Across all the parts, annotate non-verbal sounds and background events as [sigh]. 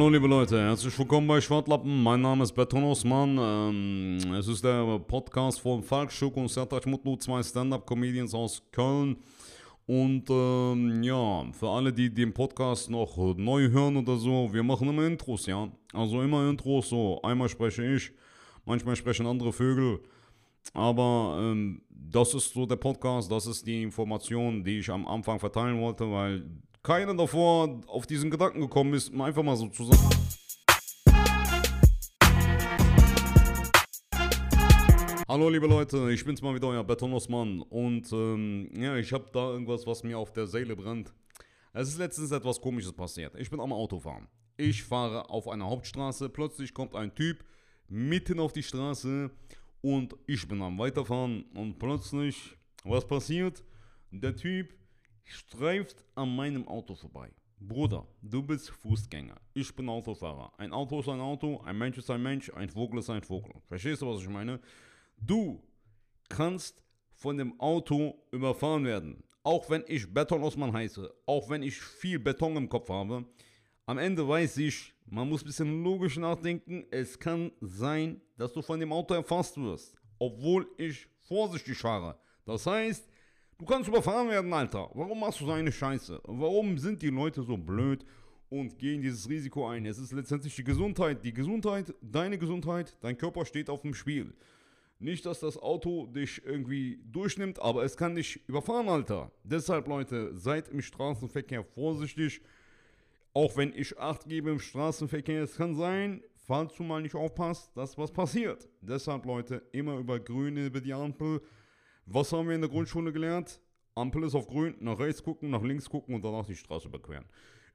Hallo liebe Leute, herzlich willkommen bei Schwartlappen. Mein Name ist Beton Osman. Ähm, es ist der Podcast von Falk Schuck und Sertac Mutlu, zwei Stand-Up-Comedians aus Köln. Und ähm, ja, für alle, die den Podcast noch neu hören oder so, wir machen immer Intros, ja. Also immer Intros, so einmal spreche ich, manchmal sprechen andere Vögel. Aber ähm, das ist so der Podcast, das ist die Information, die ich am Anfang verteilen wollte, weil keiner davor auf diesen Gedanken gekommen ist, einfach mal so zu sagen. Hallo liebe Leute, ich bin's mal wieder, euer Beton Osman und ähm, ja, ich habe da irgendwas, was mir auf der Seele brennt. Es ist letztens etwas komisches passiert. Ich bin am Autofahren. Ich fahre auf einer Hauptstraße, plötzlich kommt ein Typ mitten auf die Straße und ich bin am Weiterfahren und plötzlich, was passiert? Der Typ streift an meinem Auto vorbei. Bruder, du bist Fußgänger. Ich bin Autofahrer. Ein Auto ist ein Auto, ein Mensch ist ein Mensch, ein Vogel ist ein Vogel. Verstehst du, was ich meine? Du kannst von dem Auto überfahren werden. Auch wenn ich Beton Osman heiße, auch wenn ich viel Beton im Kopf habe. Am Ende weiß ich, man muss ein bisschen logisch nachdenken. Es kann sein, dass du von dem Auto erfasst wirst, obwohl ich vorsichtig fahre. Das heißt, Du kannst überfahren werden, Alter. Warum machst du so eine Scheiße? Warum sind die Leute so blöd und gehen dieses Risiko ein? Es ist letztendlich die Gesundheit. Die Gesundheit, deine Gesundheit, dein Körper steht auf dem Spiel. Nicht, dass das Auto dich irgendwie durchnimmt, aber es kann dich überfahren, Alter. Deshalb, Leute, seid im Straßenverkehr vorsichtig. Auch wenn ich Acht gebe im Straßenverkehr, es kann sein, falls du mal nicht aufpasst, dass was passiert. Deshalb, Leute, immer über Grüne, über die Ampel was haben wir in der Grundschule gelernt? Ampel ist auf grün, nach rechts gucken, nach links gucken und danach die Straße überqueren.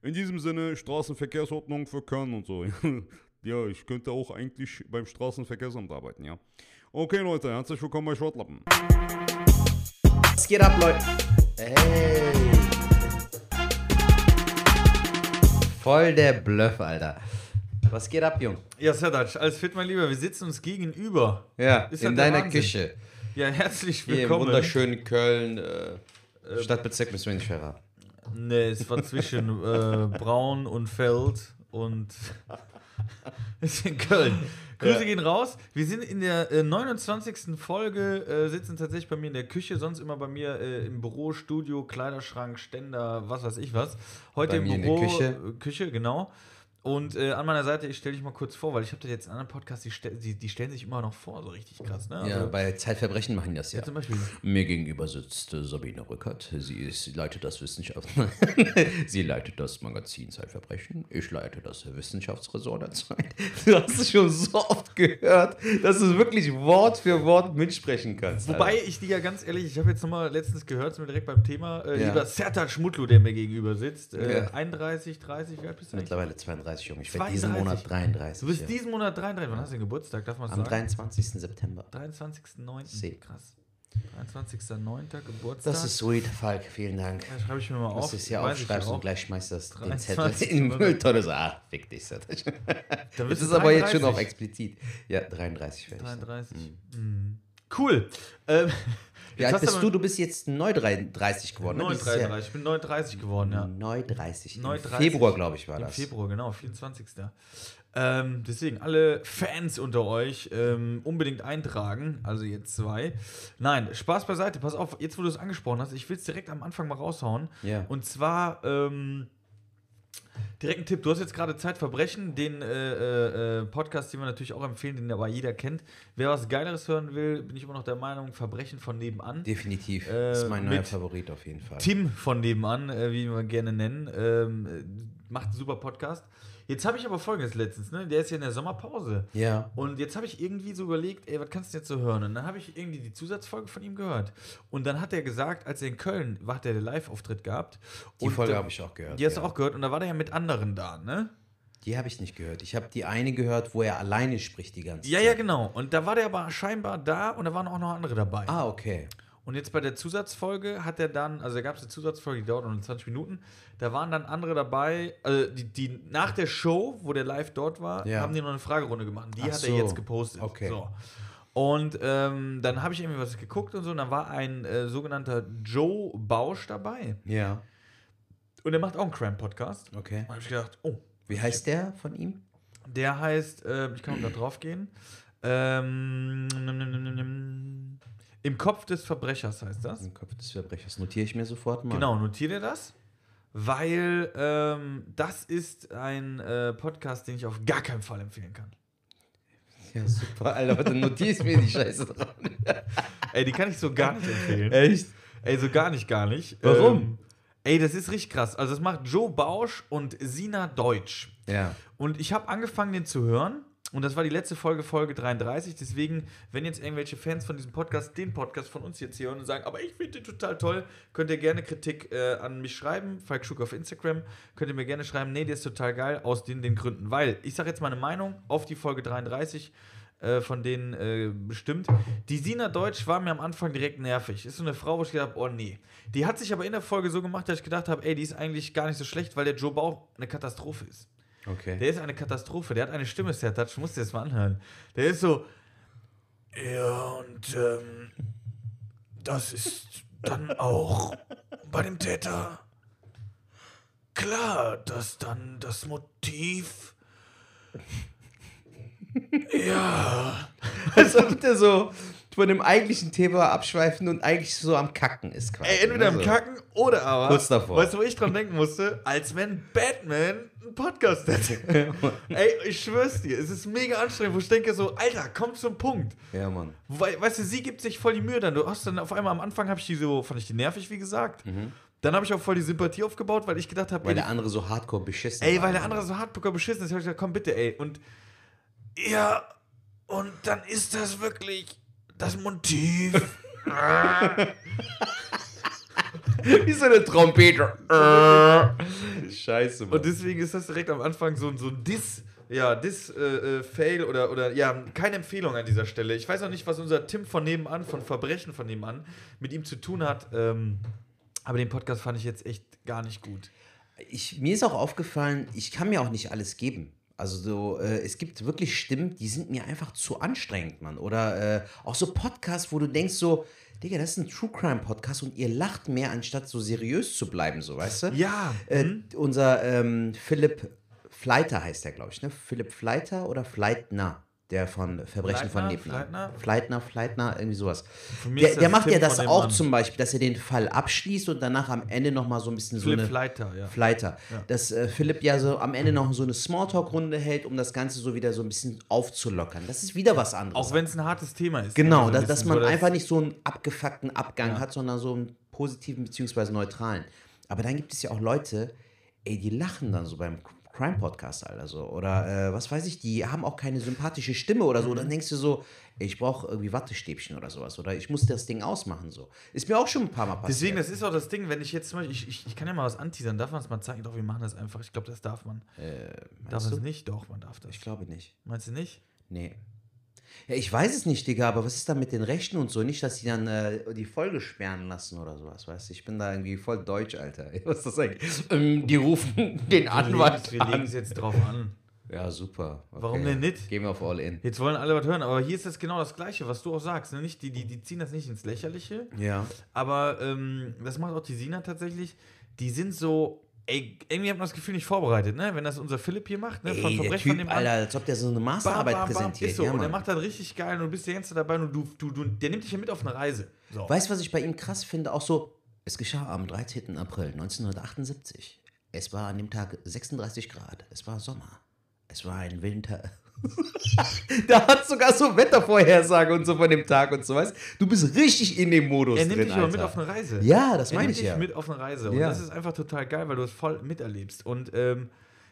In diesem Sinne, Straßenverkehrsordnung für Köln und so. [laughs] ja, ich könnte auch eigentlich beim Straßenverkehrsamt arbeiten, ja. Okay, Leute, herzlich willkommen bei Schwartlappen. Was geht ab, Leute? Ey. Voll der Bluff, Alter. Was geht ab, Jung? Ja, Serdac, alles fit, mein Lieber. Wir sitzen uns gegenüber. Ja, Ist in der deiner Wahnsinn? Küche. Ja, herzlich Hier im willkommen. wunderschönen Köln. Äh, Stadtbezirk müssen wir nicht verraten. Nee, es war zwischen äh, Braun und Feld und [laughs] ist in Köln. Grüße Ja. gehen raus. Wir sind in der äh, 29. Folge, äh, sitzen tatsächlich bei mir in der Küche, sonst immer bei mir äh, im Büro, Studio, Kleiderschrank, Ständer, was weiß ich was. Heute Bei im Büro, Küche. äh, Küche, genau. Und äh, an meiner Seite, ich stelle dich mal kurz vor, weil ich habe da jetzt einen anderen Podcast, die, stell, die, die stellen sich immer noch vor, so richtig krass. Ne? Ja, Also, bei Zeitverbrechen machen die das ja. ja, zum Beispiel. Mir gegenüber sitzt äh, Sabine Rückert. Sie, ist, leitet das Wissenschaft. [laughs] sie leitet das Magazin Zeitverbrechen. Ich leite das Wissenschaftsressort der Zeit. [laughs] Du hast es schon so oft gehört, dass du wirklich Wort für Wort mitsprechen kannst. Wobei Alter. ich die ja ganz ehrlich, ich habe jetzt nochmal letztens gehört, sind wir direkt beim Thema, äh, Ja. lieber Sertac Schmutlu, der mir gegenüber sitzt. Äh, Ja. 31, 30, wie alt bist du? Mittlerweile 32, Junge. Ich werde diesen 32. Monat 33. Du bist ja. diesen Monat 33, wann hast du den Geburtstag, darf man Am sagen? 23. September. 23.09. See. Krass. 23.09. Geburtstag. Das ist sweet, Falk. Vielen Dank. Ja, schreibe ich mir mal auf. Hier Weiß ich aufschreibst auch. und gleich schmeißt das den 23. Zettel in die Mülltonne. So, ah, fick dich, [laughs] Das ist du aber jetzt schon 33. auf explizit. Ja, 33 werde ich. sagen. 33. Mhm. Cool. Ähm, Wie alt bist du? Du bist jetzt neu 33 geworden. ne? Jahr. 39. Ich bin 39 geworden, ja. Neu 30. Im 39. Februar, glaube ich, war das. Februar, genau, 24. Ähm, deswegen, alle Fans unter euch ähm, unbedingt eintragen, also jetzt zwei. Nein, Spaß beiseite, pass auf, jetzt wo du es angesprochen hast, ich will es direkt am Anfang mal raushauen. Ja. Und zwar, ähm, direkt ein Tipp, du hast jetzt gerade Zeitverbrechen, den äh, äh, äh, Podcast, den wir natürlich auch empfehlen, den aber jeder kennt. Wer was Geileres hören will, bin ich immer noch der Meinung, Verbrechen von nebenan. Definitiv. Äh, ist mein neuer Favorit auf jeden Fall. Tim von nebenan, äh, wie wir gerne nennen, ähm, äh, macht einen super Podcast. Jetzt habe ich aber folgendes letztens, ne? Der ist ja in der Sommerpause. Ja. Und jetzt habe ich irgendwie so überlegt, ey, was kannst du jetzt so hören? Und dann habe ich irgendwie die Zusatzfolge von ihm gehört. Und dann hat er gesagt, als er in Köln war, hat er den Live-Auftritt gehabt. Die Folge habe ich auch gehört. Die hast ja. du auch gehört. Und da war der ja mit anderen da, ne? Die habe ich nicht gehört. Ich habe die eine gehört, wo er alleine spricht die ganze Ja, Zeit. ja, genau. Und da war der aber scheinbar da und da waren auch noch andere dabei. Ah, okay. Und jetzt bei der Zusatzfolge hat er dann, also da gab es eine Zusatzfolge, die dauert noch 20 Minuten, da waren dann andere dabei, also die, die nach der Show, wo der live dort war, Ja. haben die noch eine Fragerunde gemacht. Die Ach hat so. er jetzt gepostet. Okay. So. Und ähm, dann habe ich irgendwie was geguckt und so, und dann war ein äh, sogenannter Joe Bausch dabei. Ja. Und der macht auch einen Crime-Podcast. Okay. Da habe ich gedacht, oh, Wie heißt der von ihm? Der heißt, äh, ich kann auch da drauf gehen. Ähm, Im Kopf des Verbrechers heißt das. Im Kopf des Verbrechers. Notiere ich mir sofort mal. Genau, notiere dir das. Weil ähm, das ist ein äh, Podcast, den ich auf gar keinen Fall empfehlen kann. Ja, super, Alter, dann notiere ich mir die Scheiße dran. Ey, die kann ich so gar nicht empfehlen. Echt? Ey, so gar nicht, gar nicht. Warum? Ähm, ey, das ist richtig krass. Also, das macht Joe Bausch und Sina Deutsch. Ja. Und ich habe angefangen, den zu hören. Und das war die letzte Folge, Folge 33. Deswegen, wenn jetzt irgendwelche Fans von diesem Podcast den Podcast von uns jetzt hören und sagen, aber ich finde den total toll, könnt ihr gerne Kritik äh, an mich schreiben. Falk Schuck auf Instagram. Könnt ihr mir gerne schreiben, nee, der ist total geil, aus den, den Gründen. Weil, ich sage jetzt meine Meinung auf die Folge 33 äh, von denen äh, bestimmt. Die Sina Deutsch war mir am Anfang direkt nervig. Ist so eine Frau, wo ich gedacht habe, oh nee. Die hat sich aber in der Folge so gemacht, dass ich gedacht habe, ey, die ist eigentlich gar nicht so schlecht, weil der Joe Bauch eine Katastrophe ist. Okay. Der ist eine Katastrophe. Der hat eine Stimme, Sertac. Musst dir das mal anhören. Der ist so. Ja, und ähm, das ist dann auch bei dem Täter klar, dass dann das Motiv. Ja. [laughs] Als ob der so von dem eigentlichen Thema abschweifen und eigentlich so am Kacken ist quasi. Ey, entweder am Also, Kacken oder aber. Kurz davor. Weißt du, wo ich dran denken musste? Als wenn Batman einen Podcast hätte. [laughs] Ey, ich schwör's dir, es ist mega anstrengend, wo ich denke so, Alter, komm zum Punkt. Ja, Mann. Weil, weißt du, sie gibt sich voll die Mühe dann. Du hast dann auf einmal am Anfang habe ich die so, fand ich die nervig, wie gesagt. Dann habe ich auch voll die Sympathie aufgebaut, weil ich gedacht habe, Mhm. Weil ey, der andere so hardcore beschissen ey, war. weil der andere so hardcore beschissen ist, habe ich gesagt, komm bitte, ey. Und ja, und dann ist das wirklich das Motiv. [laughs] Wie so eine Trompete. [laughs] Scheiße, Mann. Und deswegen ist das direkt am Anfang so, so ein Diss, ja, Diss-Fail oder, oder ja, keine Empfehlung an dieser Stelle. Ich weiß auch nicht, was unser Tim von nebenan, von Verbrechen von nebenan, mit ihm zu tun hat. Ähm, aber den Podcast fand ich jetzt echt gar nicht gut. ich, mir ist auch aufgefallen, ich kann mir auch nicht alles geben. Also so, äh, es gibt wirklich Stimmen, die sind mir einfach zu anstrengend, Mann. Oder äh, auch so Podcasts, wo du denkst so, Digga, das ist ein True Crime Podcast und ihr lacht mehr, anstatt so seriös zu bleiben, so, weißt du? Ja. Äh, Unser ähm, Philipp Fleiter heißt der, glaube ich, ne? Philipp Fleiter oder Fleitner? Der von Verbrechen von Fleitner? Nebenan. Fleitner? Fleitner, Fleitner, irgendwie sowas. Der, der macht Tim ja das von auch nebenan. zum Beispiel, dass er den Fall abschließt und danach am Ende nochmal so ein bisschen so Philipp eine. Fleiter, ja. Fleiter. Dass äh, Philipp ja so am Ende noch so eine Smalltalk-Runde hält, um das Ganze so wieder so ein bisschen aufzulockern. Das ist wieder was anderes. Auch wenn es ein hartes Thema ist. genau, so ein dass, man so einfach nicht so einen abgefuckten Abgang Ja. hat, sondern so einen positiven beziehungsweise neutralen. Aber dann gibt es ja auch Leute, ey, die lachen dann so beim Crime-Podcast, Alter, so. Oder äh, was weiß ich, die haben auch keine sympathische Stimme oder so. Mhm. Dann denkst du so, ich brauche irgendwie Wattestäbchen oder sowas. Oder ich muss das Ding ausmachen, so. Ist mir auch schon ein paar Mal passiert. Deswegen, das ist auch das Ding, wenn ich jetzt zum Beispiel, ich, ich, ich kann ja mal was anteasern, darf man es mal zeigen? Doch, wir machen das einfach. Ich glaube, das darf man. darf Äh, meinst man es nicht? Doch, man darf das. Ich glaube nicht. Meinst du nicht? Nee. Ja, ich weiß es nicht, Digga, aber was ist da mit den Rechten und so? Nicht, dass die dann äh, die Folge sperren lassen oder sowas, weißt du? Ich bin da irgendwie voll deutsch, Alter. [laughs] Was ist das eigentlich? Ähm, die rufen [laughs] den Anwalt wir legen es jetzt drauf an. Ja, super. Okay. Warum denn nicht? Gehen wir auf All-In. Jetzt wollen alle was hören, aber hier ist das genau das Gleiche, was du auch sagst. Ne? Nicht, die, die, die ziehen das nicht ins Lächerliche, Ja. aber ähm, das macht auch die Sina tatsächlich. Die sind so, ey, irgendwie hat man das Gefühl nicht vorbereitet, ne? Wenn das unser Philipp hier macht, ne? Ey, der von Typ, dem an. Alter, als ob der so eine Bam, Masterarbeit bam, bam, präsentiert. Ist so, ja, und er Mann. macht das richtig geil und du bist der Ganze dabei und du, du, du, der nimmt dich ja mit auf eine Reise. So. Weißt du, was ich bei ihm krass finde? Auch so, es geschah am 13. April 1978. Es war an dem Tag 36 Grad. Es war Sommer. Es war ein Winter. [laughs] da hat sogar so Wettervorhersage und so von dem Tag und so, weißt Du bist richtig in dem Modus er nimmt drin, dich aber mit auf eine Reise. Ja, das er meine nimmt ich dich ja. mit auf eine Reise. Und Ja. das ist einfach total geil, weil du es voll miterlebst. Und ähm,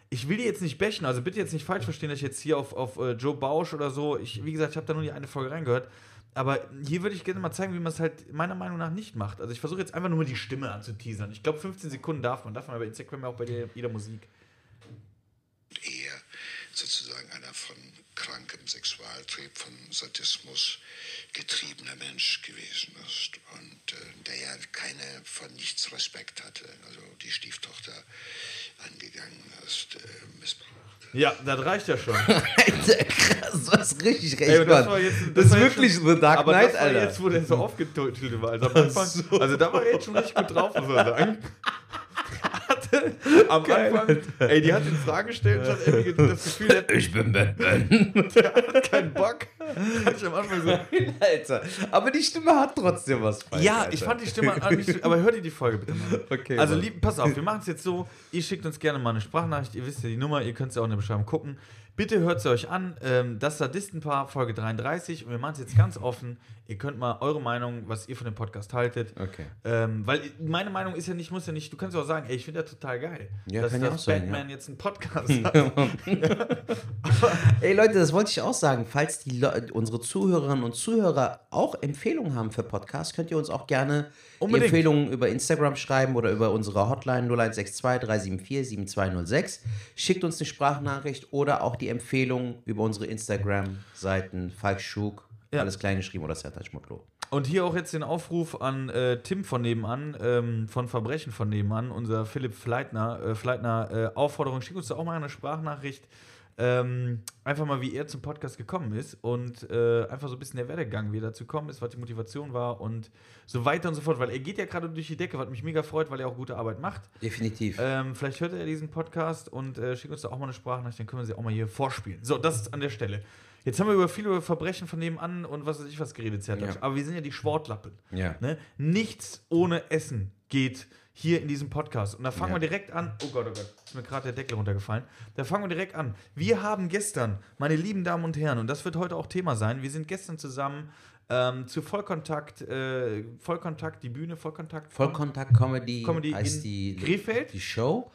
ich will die jetzt nicht bächen, also bitte jetzt nicht falsch verstehen, dass ich jetzt hier auf, auf äh, Joe Bausch oder so, ich, wie gesagt, ich habe da nur die eine Folge reingehört. Aber hier würde ich gerne mal zeigen, wie man es halt meiner Meinung nach nicht macht. Also ich versuche jetzt einfach nur mal die Stimme anzuteasern. Ich glaube, 15 Sekunden darf man. Darf man bei Instagram ja auch bei der, jeder Musik. er sozusagen krankem Sexualtrieb, von Sadismus getriebener Mensch gewesen ist und äh, der ja keine von nichts Respekt hatte, also die Stieftochter angegangen ist, äh, missbraucht. Ja, das reicht ja schon. [laughs] Alter, krass, du hast richtig recht, Ey, das jetzt- das, das ist wirklich schon- The Dark aber Knight, das war Alter. jetzt, wo der so aufgetüttelt war. Also, am Anfang, so. also da war er jetzt schon richtig gut drauf, muss man sagen. Hat [laughs] am Anfang, ey, die hat in Frage gestellt, hat irgendwie das Gefühl, der hat Ich bin Batman. [laughs] keinen Bock. Hat ich am Anfang so, Alter. Aber die Stimme hat trotzdem was. Falk, ja, Alter. ich fand die Stimme an nicht so, aber hör dir die Folge bitte mal. Okay, also, lieb, pass auf, wir machen es jetzt so, ihr schickt uns gerne mal eine Sprachnachricht, ihr wisst ja die Nummer, ihr könnt es ja auch in der Beschreibung gucken. Bitte hört es euch an, ähm, das Sadistenpaar, Folge 33 und wir machen es jetzt ganz offen. Ihr könnt mal eure Meinung, was ihr von dem Podcast haltet. Okay. Ähm, weil meine Meinung ist ja nicht, muss ja nicht, du kannst ja auch sagen, ey, ich finde das total geil, Ja, dass, dass auch sein, Batman ja. jetzt einen Podcast [laughs] hat. Ey Leute, das wollte ich auch sagen. Falls die Le unsere Zuhörerinnen und Zuhörer auch Empfehlungen haben für Podcasts, könnt ihr uns auch gerne Unbedingt. Empfehlungen über Instagram schreiben oder über unsere Hotline 0162 374 7206. Schickt uns eine Sprachnachricht oder auch die Empfehlung über unsere Instagram-Seiten Falk Schug, Ja. alles klein geschrieben oder Sertac Motlo. Und hier auch jetzt den Aufruf an äh, Tim von nebenan, ähm, von Verbrechen von nebenan, unser Philipp Fleitner. Äh, Fleitner, äh, Aufforderung, schick uns da auch mal eine Sprachnachricht. Ähm, einfach mal, wie er zum Podcast gekommen ist und äh, einfach so ein bisschen der Werdegang, wie er dazu gekommen ist, was die Motivation war und so weiter und so fort. Weil er geht ja gerade durch die Decke, was mich mega freut, weil er auch gute Arbeit macht. Definitiv. Ähm, vielleicht hört er diesen Podcast und äh, schickt uns da auch mal eine Sprachnachricht, dann können wir sie auch mal hier vorspielen. So, das ist an der Stelle. Jetzt haben wir über viele Verbrechen von nebenan und was weiß ich was geredet. Ja. aber wir sind ja die Sportlappen. ja. Ne? Nichts ohne Essen geht hier in diesem Podcast. Und da fangen Ja. wir direkt an. Oh Gott, oh Gott, ist mir gerade der Deckel runtergefallen. Da fangen wir direkt an. Wir haben gestern, meine lieben Damen und Herren, und das wird heute auch Thema sein, wir sind gestern zusammen ähm, zu Vollkontakt, äh, Vollkontakt, die Bühne, Vollkontakt. Vollkontakt Comedy, Comedy heißt in die, Krefeld die Show.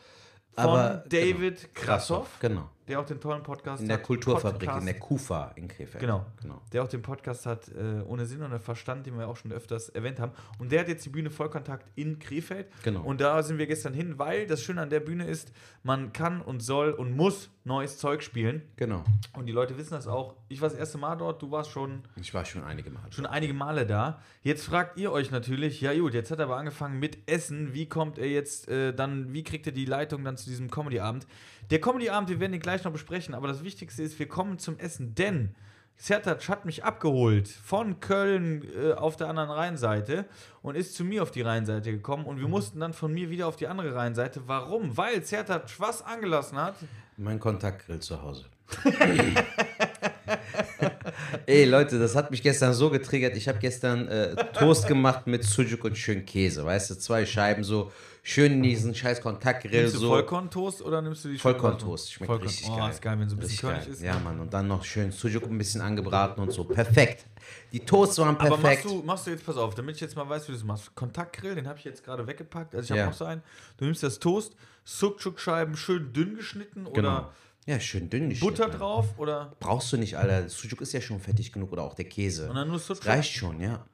von Aber David Krassoff, Genau. Der auch den tollen Podcast In der hat. Kulturfabrik, Podcast. in der KUFA in Krefeld. Genau. genau. der auch den Podcast hat äh, ohne Sinn und Verstand, den wir auch schon öfters erwähnt haben. Und der hat jetzt die Bühne Vollkontakt in Krefeld. Genau. Und da sind wir gestern hin, weil das Schöne an der Bühne ist, man kann und soll und muss neues Zeug spielen. Genau. Und die Leute wissen das auch. Ich war das erste Mal dort, du warst schon, Ich war schon einige Mal. schon einige Male da. Jetzt fragt ihr euch natürlich, ja gut, jetzt hat er aber angefangen mit Essen. Wie kommt er jetzt äh, dann, wie kriegt er die Leitung dann zu diesem Comedy-Abend? Der Comedy-Abend, wir werden den gleich noch besprechen, aber das Wichtigste ist, wir kommen zum Essen, denn Sertac hat mich abgeholt von Köln äh, auf der anderen Rheinseite und ist zu mir auf die Rheinseite gekommen und wir mussten dann von mir wieder auf die andere Rheinseite. Warum? Weil Sertac was angelassen hat. Mein Kontaktgrill zu Hause. [laughs] Ey Leute, das hat mich gestern so getriggert. Ich habe gestern äh, Toast gemacht mit Sujuk und schön Käse. Weißt du, zwei Scheiben so schön in diesen scheiß Kontaktgrill Nimmst du so. Vollkorntoast oder nimmst du die Vollkorntoast. Schmeckt Vollkorn. richtig oh, geil. ist geil, wenn so ein bisschen körnig ist. Ja, ne? Mann. Und dann noch schön Sujuk ein bisschen angebraten und so. Perfekt. Die Toasts waren Aber machst perfekt. du, machst du jetzt, pass auf, damit ich jetzt mal weiß, wie du das machst. Kontaktgrill, den habe ich jetzt gerade weggepackt. Also ich habe Ja. noch so einen. Du nimmst das Toast, Sucuk-Scheiben schön dünn geschnitten genau. oder Ja, schön dünn Butter geschnitten. drauf oder Brauchst du nicht, Alter. Sujuk ist ja schon fettig genug oder auch der Käse. und dann nur Sucuk. reicht schon, ja.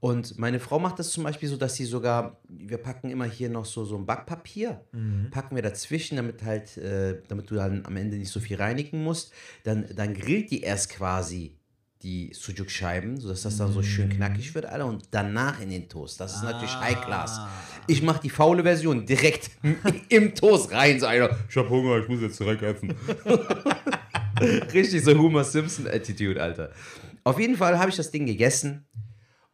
Und meine Frau macht das zum Beispiel so, dass sie sogar, wir packen immer hier noch so, so ein Backpapier, packen wir dazwischen, damit halt, äh, damit du dann am Ende nicht so viel reinigen musst. Dann, dann grillt die erst quasi die Sujuk-Scheiben, sodass das dann so schön knackig wird, Alter, und danach in den Toast. Das ist natürlich High Class. Ich mache die faule Version direkt [laughs] im Toast rein, so Alter. Ich hab Hunger, ich muss jetzt direkt essen. [laughs] Richtig so Homer Simpson-Attitude, Alter. Auf jeden Fall habe ich das Ding gegessen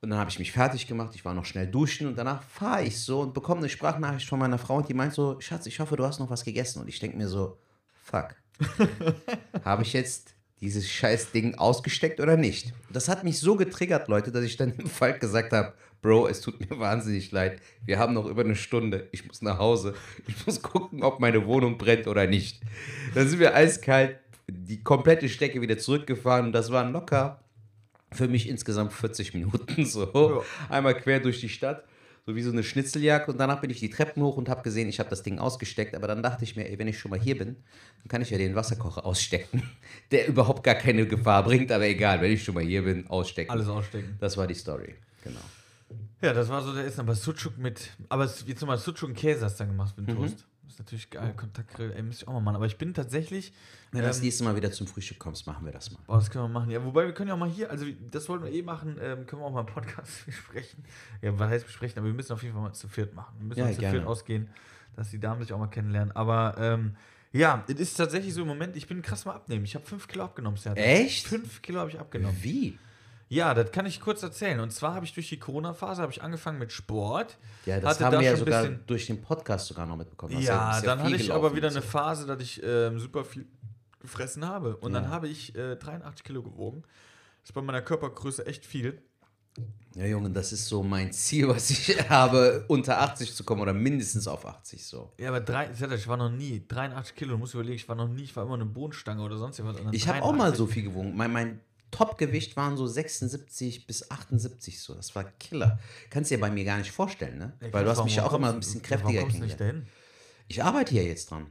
und dann habe ich mich fertig gemacht. Ich war noch schnell duschen und danach fahre ich so und bekomme eine Sprachnachricht von meiner Frau und die meint so: Schatz, ich hoffe, du hast noch was gegessen. Und ich denke mir so: Fuck. [laughs] habe ich jetzt dieses scheiß Ding ausgesteckt oder nicht? Das hat mich so getriggert, Leute, dass ich dann im Fall gesagt habe: Bro, es tut mir wahnsinnig leid. Wir haben noch über eine Stunde. Ich muss nach Hause. Ich muss gucken, ob meine Wohnung brennt oder nicht. Dann sind wir eiskalt die komplette Strecke wieder zurückgefahren und das waren locker für mich insgesamt 40 Minuten [laughs] so. Einmal quer durch die Stadt, so wie so eine Schnitzeljagd und danach bin ich die Treppen hoch und habe gesehen, ich habe das Ding ausgesteckt, aber dann dachte ich mir, ey, wenn ich schon mal hier bin, dann kann ich ja den Wasserkocher ausstecken, [laughs] der überhaupt gar keine Gefahr bringt, aber egal, wenn ich schon mal hier bin, ausstecken. Alles ausstecken. Das war die Story, genau. Ja, das war so der Essen, aber Sucuk mit. Aber jetzt nochmal Sucuk und Käse hast du dann gemacht mit dem Mhm. Toast. Das ist natürlich geil. Kontaktgrill, ey, müsste ich auch mal machen. Aber ich bin tatsächlich. Wenn du das ähm, nächste Mal wieder zum Frühstück kommst, machen wir das mal. Boah, das können wir machen. Ja, wobei wir können ja auch mal hier, also das wollten wir eh machen, ähm, können wir auch mal im Podcast [laughs] besprechen. Ja, was heißt besprechen? Aber wir müssen auf jeden Fall mal zu viert machen. Wir müssen Ja, mal zu viert ausgehen, dass die Damen sich auch mal kennenlernen. Aber ähm, ja, es ist tatsächlich so im Moment, ich bin krass mal abnehmen. Ich habe fünf Kilo abgenommen. Echt? Fünf Kilo habe ich abgenommen. Wie? Ja, das kann ich kurz erzählen. Und zwar habe ich durch die Corona-Phase habe ich angefangen mit Sport. Ja, das hatte haben da wir ja sogar bisschen- durch den Podcast sogar noch mitbekommen. Ja, bist dann hatte ich aber wieder eine. Phase, dass ich ähm, super viel gefressen habe. Und Ja. dann habe ich äh, 83 Kilo gewogen. Das ist bei meiner Körpergröße echt viel. Ja, Junge, das ist so mein Ziel, was ich [laughs] habe, unter 80 zu kommen oder mindestens auf 80 so. Ja, aber drei, ich war noch nie 83 Kilo. Du musst überlegen, ich war noch nie, ich war immer eine Bohnenstange oder sonst irgendwas. Ich habe auch mal 83. so viel gewogen. Mein, mein Topgewicht waren so 76 bis 78 so. Das war Killer. Kannst dir bei mir gar nicht vorstellen, ne? Ja, Weil du hast mich ja auch immer ein du- bisschen kräftiger du kennengelernt. Ich arbeite ja jetzt dran.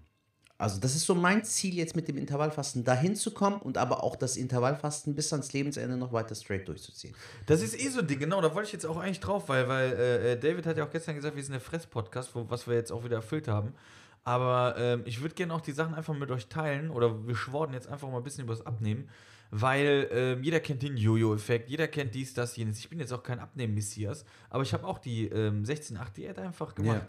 Also das ist so mein Ziel jetzt mit dem Intervallfasten, dahin zu kommen und aber auch das Intervallfasten bis ans Lebensende noch weiter straight durchzuziehen. Das ist eh so ein Ding, genau, da wollte ich jetzt auch eigentlich drauf, weil, weil äh, David hat ja auch gestern gesagt, wir sind der Fress-Podcast, was wir jetzt auch wieder erfüllt haben. Aber ähm, ich würde gerne auch die Sachen einfach mit euch teilen oder wir schworden jetzt einfach mal ein bisschen über das Abnehmen, weil ähm, jeder kennt den Jojo-Effekt, jeder kennt dies, das, jenes. Ich bin jetzt auch kein Abnehmen-Messias, aber ich habe auch die ähm, 16-8-Diät einfach gemacht.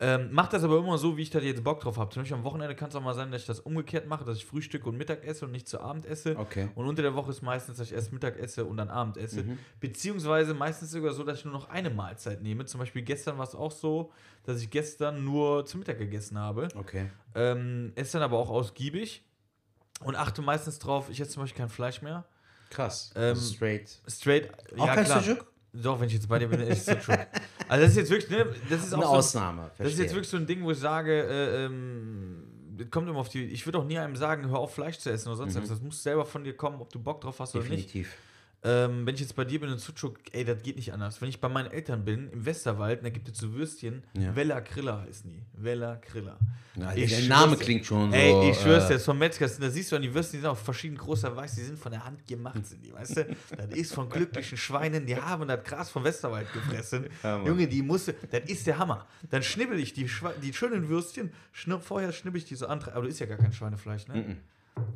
Ja. Ähm, mach das aber immer so, wie ich da jetzt Bock drauf habe. Zum Beispiel am Wochenende kann es auch mal sein, dass ich das umgekehrt mache, dass ich Frühstück und Mittag esse und nicht zu Abend esse. Okay. Und unter der Woche ist meistens, dass ich erst Mittag esse und dann Abend esse. Mhm. Beziehungsweise meistens sogar so, dass ich nur noch eine Mahlzeit nehme. Zum Beispiel gestern war es auch so, dass ich gestern nur zu Mittag gegessen habe. Okay. Ähm, esse dann aber auch ausgiebig und achte meistens drauf, ich esse zum Beispiel kein Fleisch mehr. Krass. Ähm, also straight. Straight, Auch ja kein klar. Sujuk? Doch, wenn ich jetzt bei dir bin, esse ich Sujuk. Also das ist jetzt wirklich, ne, das ist auch Eine so, Ausnahme. das ist verstehe. jetzt wirklich so ein Ding, wo ich sage, äh, ähm, kommt immer auf die. Ich würde auch nie einem sagen, hör auf Fleisch zu essen oder sonst was. Das muss selber von dir kommen, ob du Bock drauf hast oder nicht. Mhm. Definitiv. Ähm, wenn ich jetzt bei dir bin in Sucuk, ey, das geht nicht anders. Wenn ich bei meinen Eltern bin, im Westerwald, da gibt es so Würstchen, Ja. Vella Krilla heißen die. Vella Krilla. Ja, Ich der Name dir. klingt schon so. Ey, ich schwör's äh, dir, das ist vom Metzger, da siehst du an die Würstchen, die sind auch verschieden großer Weiß, die sind von der Hand gemacht, sind die, weißt du? Das ist von glücklichen Schweinen, die haben das Gras vom Westerwald gefressen. [laughs] Ja. Junge, die musste, das ist der Hammer. Dann schnibbel ich die, Schwe die schönen Würstchen, schnipp, vorher schnibbel ich die so an, aber du isst ja gar kein Schweinefleisch, ne?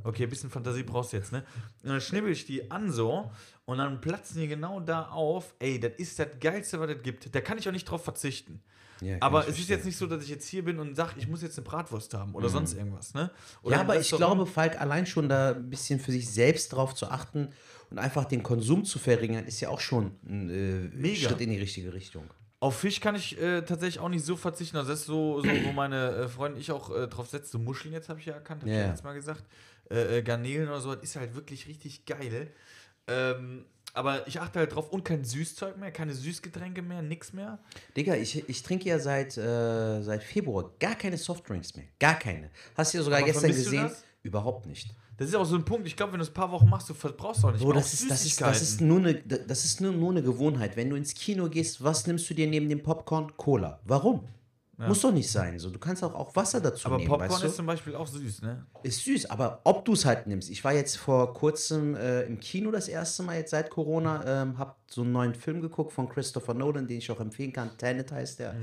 Okay, ein bisschen Fantasie brauchst du jetzt, ne? Und dann schnibbel ich die an so und dann platzen die genau da auf. Ey, das ist das Geilste, was es gibt. Da kann ich auch nicht drauf verzichten. Ja, aber ich es ist verstehen. jetzt nicht so, dass ich jetzt hier bin und sage, ich muss jetzt eine Bratwurst haben oder sonst irgendwas, ne? Oder Ja, aber ich glaube, Falk, allein schon da ein bisschen für sich selbst drauf zu achten und einfach den Konsum zu verringern, ist ja auch schon ein äh. Schritt in die richtige Richtung. Auf Fisch kann ich äh, tatsächlich auch nicht so verzichten. Also das ist so, so wo meine äh, Freundin ich auch äh, drauf setzt. So Muscheln jetzt habe ich ja erkannt, habe ich Ja, ja ja. jetzt mal gesagt. Äh, äh, Garnelen oder so, das ist halt wirklich richtig geil. Ähm, aber ich achte halt drauf und kein Süßzeug mehr, keine Süßgetränke mehr, nix mehr. Digga, ich, ich trinke ja seit, äh, seit Februar gar keine Softdrinks mehr. Gar keine. Hast du ja sogar Aber gestern gesehen? Überhaupt nicht. Das ist auch so ein Punkt, ich glaube, wenn du es ein paar Wochen machst, du verbrauchst auch nicht Bro, mehr. das ist, das, ist, das, ist nur eine, das ist nur, nur eine Gewohnheit. Wenn du ins Kino gehst, was nimmst du dir neben dem Popcorn? Cola. Warum? Muss doch nicht sein. So. Du kannst auch, auch Wasser dazu Aber nehmen. Popcorn weißt du? ist zum Beispiel auch süß, ne? Ist süß, aber ob du es halt nimmst. Ich war jetzt vor kurzem äh, im Kino das erste Mal jetzt seit Corona, ähm, hab so einen neuen Film geguckt von Christopher Nolan, den ich auch empfehlen kann. Tenet heißt der.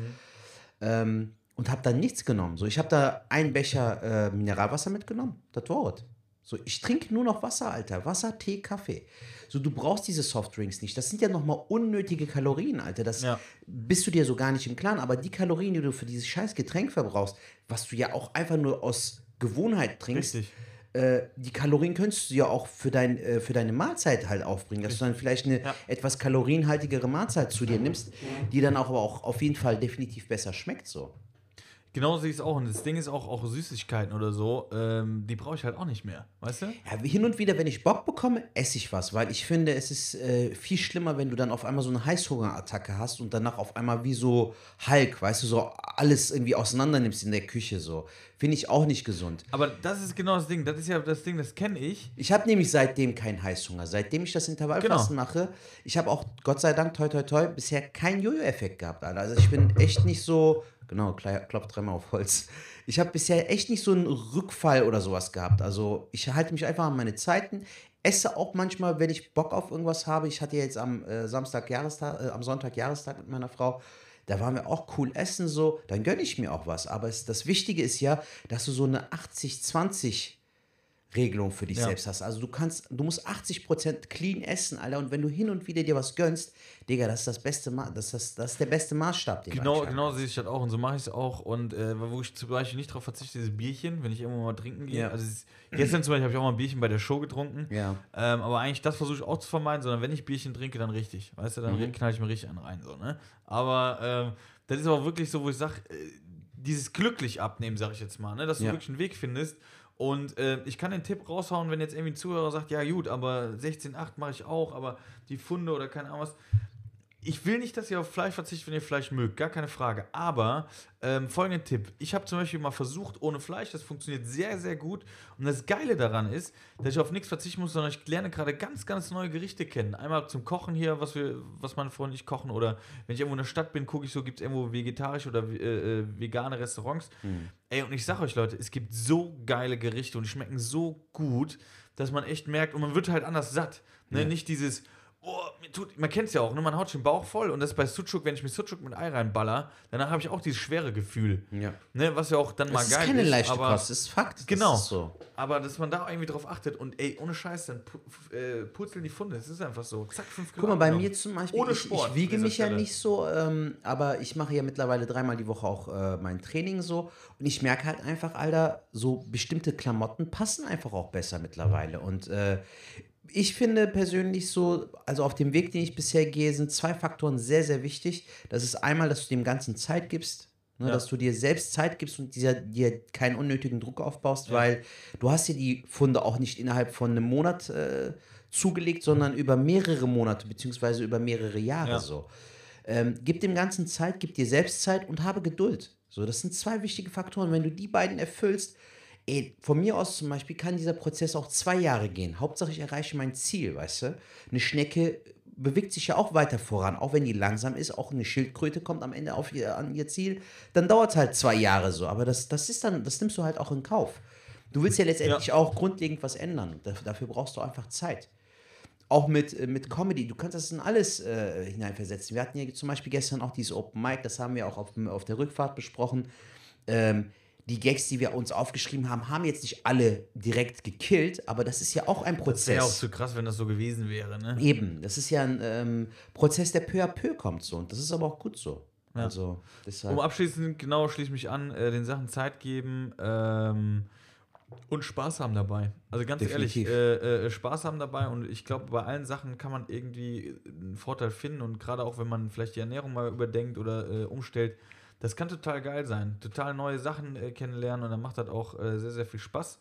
Ähm, und hab da nichts genommen. So, ich habe da einen Becher äh, Mineralwasser mitgenommen. Das war's. So, ich trinke nur noch Wasser, Alter. Wasser, Tee, Kaffee. So, du brauchst diese Softdrinks nicht. Das sind ja nochmal unnötige Kalorien, Alter. Das Ja. bist du dir so gar nicht im Klaren. Aber die Kalorien, die du für dieses scheiß Getränk verbrauchst, was du ja auch einfach nur aus Gewohnheit trinkst, Richtig. äh, die Kalorien könntest du ja auch für, dein, äh, für deine Mahlzeit halt aufbringen, dass du dann vielleicht eine Ja. etwas kalorienhaltigere Mahlzeit zu dir nimmst, die dann auch aber auch auf jeden Fall definitiv besser schmeckt so. Genau sehe ich es auch. Und das Ding ist auch, auch Süßigkeiten oder so, ähm, die brauche ich halt auch nicht mehr. Weißt du? Ja, hin und wieder, wenn ich Bock bekomme, esse ich was, weil ich finde, es ist äh, viel schlimmer, wenn du dann auf einmal so eine Heißhungerattacke hast und danach auf einmal wie so Hulk, weißt du, so alles irgendwie auseinander nimmst in der Küche so. Finde ich auch nicht gesund. Aber das ist genau das Ding. Das ist ja das Ding, das kenne ich. Ich habe nämlich seitdem keinen Heißhunger. Seitdem ich das Intervallfasten Genau. mache, ich habe auch, Gott sei Dank, toi toi toi, bisher keinen Jojo-Effekt gehabt, Alter. Also ich bin echt nicht so, genau, klopft dreimal auf Holz. Ich habe bisher echt nicht so einen Rückfall oder sowas gehabt. Also ich halte mich einfach an meine Zeiten. Esse auch manchmal, wenn ich Bock auf irgendwas habe. Ich hatte ja jetzt am äh, Samstag Jahrestag, äh, am Sonntag Jahrestag mit meiner Frau. Da waren wir auch cool essen so. Dann gönne ich mir auch was. Aber es, das Wichtige ist ja, dass du so eine 80-20 Regelung für dich Ja. selbst hast. Also du kannst, du musst 80% clean essen, Alter, und wenn du hin und wieder dir was gönnst, Digga, das ist das beste Ma das ist, das ist der beste Maßstab, den Genau, genau sehe ich das auch und so mache ich es auch. Und äh, wo ich zum Beispiel nicht drauf verzichte, dieses Bierchen, wenn ich irgendwo mal trinken gehe. Ja. Also gestern zum Beispiel habe ich auch mal ein Bierchen bei der Show getrunken. Ja. Ähm, aber eigentlich das versuche ich auch zu vermeiden, sondern wenn ich Bierchen trinke, dann richtig. Weißt du, dann Mhm. knall ich mir richtig einen rein. So, ne? Aber ähm, das ist aber wirklich so, wo ich sage, äh, dieses glücklich abnehmen, sage ich jetzt mal, ne? dass du Ja. wirklich einen Weg findest. Und äh, ich kann den Tipp raushauen, wenn jetzt irgendwie ein Zuhörer sagt, ja gut, aber 16,8 mache ich auch, aber die Funde oder keine Ahnung was. Ich will nicht, dass ihr auf Fleisch verzichtet, wenn ihr Fleisch mögt, gar keine Frage. Aber ähm, folgenden Tipp. Ich habe zum Beispiel mal versucht, ohne Fleisch, das funktioniert sehr, sehr gut. Und das Geile daran ist, dass ich auf nichts verzichten muss, sondern ich lerne gerade ganz, ganz neue Gerichte kennen. Einmal zum Kochen hier, was, wir, was meine Freunde nicht kochen. Oder wenn ich irgendwo in der Stadt bin, gucke ich so, gibt es irgendwo vegetarisch oder äh, äh, vegane Restaurants. Ey, und ich sage euch, Leute, es gibt so geile Gerichte und die schmecken so gut, dass man echt merkt, und man wird halt anders satt. Ne? Nicht dieses, oh, mir tut, man kennt es ja auch, ne? man haut schon den Bauch voll und das ist bei Sucuk, wenn ich mir Sucuk mit Ei reinballer, danach habe ich auch dieses schwere Gefühl. Ja. Ne? Was ja auch dann mal Das ist geil keine ist. leichte aber, Kost, das ist Fakt. Genau. Das ist so. Aber dass man da irgendwie drauf achtet und ey, ohne Scheiß, dann pu äh, purzeln die Funde. Das ist einfach so. Zack, fünf Kilo. Guck mal, bei mir zum Beispiel, Ohne ich, Sport ich wiege an dieser mich ja Stelle. nicht so, ähm, aber ich mache ja mittlerweile dreimal die Woche auch äh, mein Training so und ich merke halt einfach, Alter, so bestimmte Klamotten passen einfach auch besser mittlerweile und äh, ich finde persönlich so, also auf dem Weg, den ich bisher gehe, sind zwei Faktoren sehr, sehr wichtig. Das ist einmal, dass du dem Ganzen Zeit gibst, ne, Ja. dass du dir selbst Zeit gibst und dir, dir keinen unnötigen Druck aufbaust, weil du hast dir die Funde auch nicht innerhalb von einem Monat äh, zugelegt, sondern über mehrere Monate beziehungsweise über mehrere Jahre Ja. so. Ähm, gib dem Ganzen Zeit, gib dir selbst Zeit und habe Geduld. So, das sind zwei wichtige Faktoren. Wenn du die beiden erfüllst, ey, von mir aus zum Beispiel kann dieser Prozess auch zwei Jahre gehen. Hauptsache ich erreiche mein Ziel, weißt du? Eine Schnecke bewegt sich ja auch weiter voran, auch wenn die langsam ist. Auch eine Schildkröte kommt am Ende auf ihr, an ihr Ziel. Dann dauert es halt zwei Jahre so. Aber das, das ist dann, das nimmst du halt auch in Kauf. Du willst ja letztendlich auch grundlegend was ändern. Dafür, brauchst du einfach Zeit auch mit, äh, mit Comedy, du kannst das in alles äh, hineinversetzen. Wir hatten ja zum Beispiel gestern auch dieses Open Mic, das haben wir auch auf, auf der Rückfahrt besprochen. Ähm, die Gags, die wir uns aufgeschrieben haben, haben jetzt nicht alle direkt gekillt, aber das ist ja auch ein Das wäre ja auch Prozess. zu krass, wenn das so gewesen wäre, ne? Eben, das ist ja ein ähm, Prozess, der peu à peu kommt so. Und das ist aber auch gut so. Ja. Also, deshalb. Um abschließend, genau, schließe ich mich an, äh, den Sachen Zeit geben ähm, und Spaß haben dabei. Also ganz Definitiv. ehrlich, äh, äh, Spaß haben dabei und ich glaube, bei allen Sachen kann man irgendwie einen Vorteil finden und gerade auch, wenn man vielleicht die Ernährung mal überdenkt oder äh, umstellt, das kann total geil sein. Total neue Sachen äh, kennenlernen und dann macht das auch äh, sehr, sehr viel Spaß.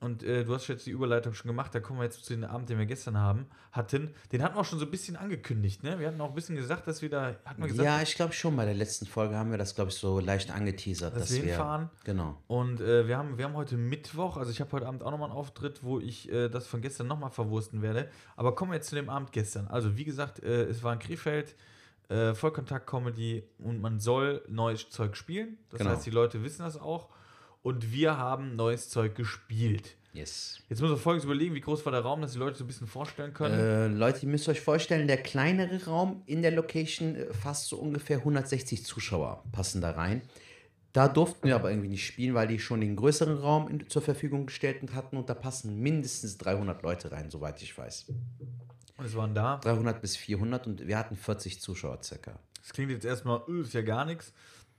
Und äh, du hast jetzt die Überleitung schon gemacht, da kommen wir jetzt zu dem Abend, den wir gestern haben, hatten. Den hatten wir auch schon so ein bisschen angekündigt, ne? Wir hatten auch ein bisschen gesagt, dass wir da, hatten wir gesagt, ja, ich glaube schon, bei der letzten Folge haben wir das, glaube ich, so leicht angeteasert. Dass dass wir wir hinfahren? Genau. Und äh, wir, haben, wir haben heute Mittwoch, also ich habe heute Abend auch nochmal einen Auftritt, wo ich äh, das von gestern nochmal verwursten werde. Aber kommen wir jetzt zu dem Abend gestern. Also wie gesagt, äh, es war in Krefeld, äh, Vollkontakt-Comedy und man soll neues Zeug spielen. Das Genau. heißt, die Leute wissen das auch. Und wir haben neues Zeug gespielt. Yes. Jetzt muss man folgendes überlegen, wie groß war der Raum, dass die Leute so ein bisschen vorstellen können. Äh, Leute, ihr müsst euch vorstellen, der kleinere Raum in der Location, äh, fast so ungefähr 160 Zuschauer passen da rein. Da durften wir aber irgendwie nicht spielen, weil die schon den größeren Raum in, zur Verfügung gestellt hatten und da passen mindestens 300 Leute rein, soweit ich weiß. Und es waren da. 300 bis 400 und wir hatten 40 Zuschauer circa. Das klingt jetzt erstmal, öh, ist ja gar nichts.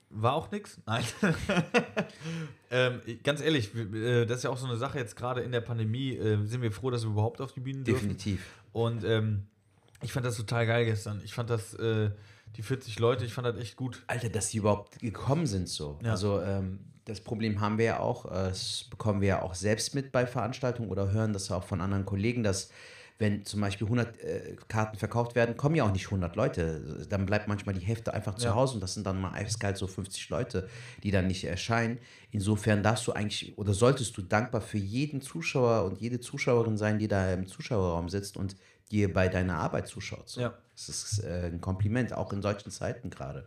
War auch nichts? Nein. [laughs] ähm, ganz ehrlich, äh, das ist ja auch so eine Sache jetzt gerade in der Pandemie. Äh, sind wir froh, dass wir überhaupt auf die Bühne dürfen. Definitiv. Und ähm, ich fand das total geil gestern. Ich fand das, äh, die 40 Leute, ich fand das echt gut. Alter, dass sie überhaupt gekommen sind so. Ja. Also ähm, das Problem haben wir ja auch, äh, das bekommen wir ja auch selbst mit bei Veranstaltungen oder hören das auch von anderen Kollegen, dass wenn zum Beispiel 100 äh, Karten verkauft werden, kommen ja auch nicht 100 Leute. Dann bleibt manchmal die Hälfte einfach zu Ja. Hause und das sind dann mal eiskalt so 50 Leute, die dann nicht erscheinen. Insofern darfst du eigentlich oder solltest du dankbar für jeden Zuschauer und jede Zuschauerin sein, die da im Zuschauerraum sitzt und dir bei deiner Arbeit zuschaut. So. Ja. Das ist äh, ein Kompliment, auch in solchen Zeiten gerade.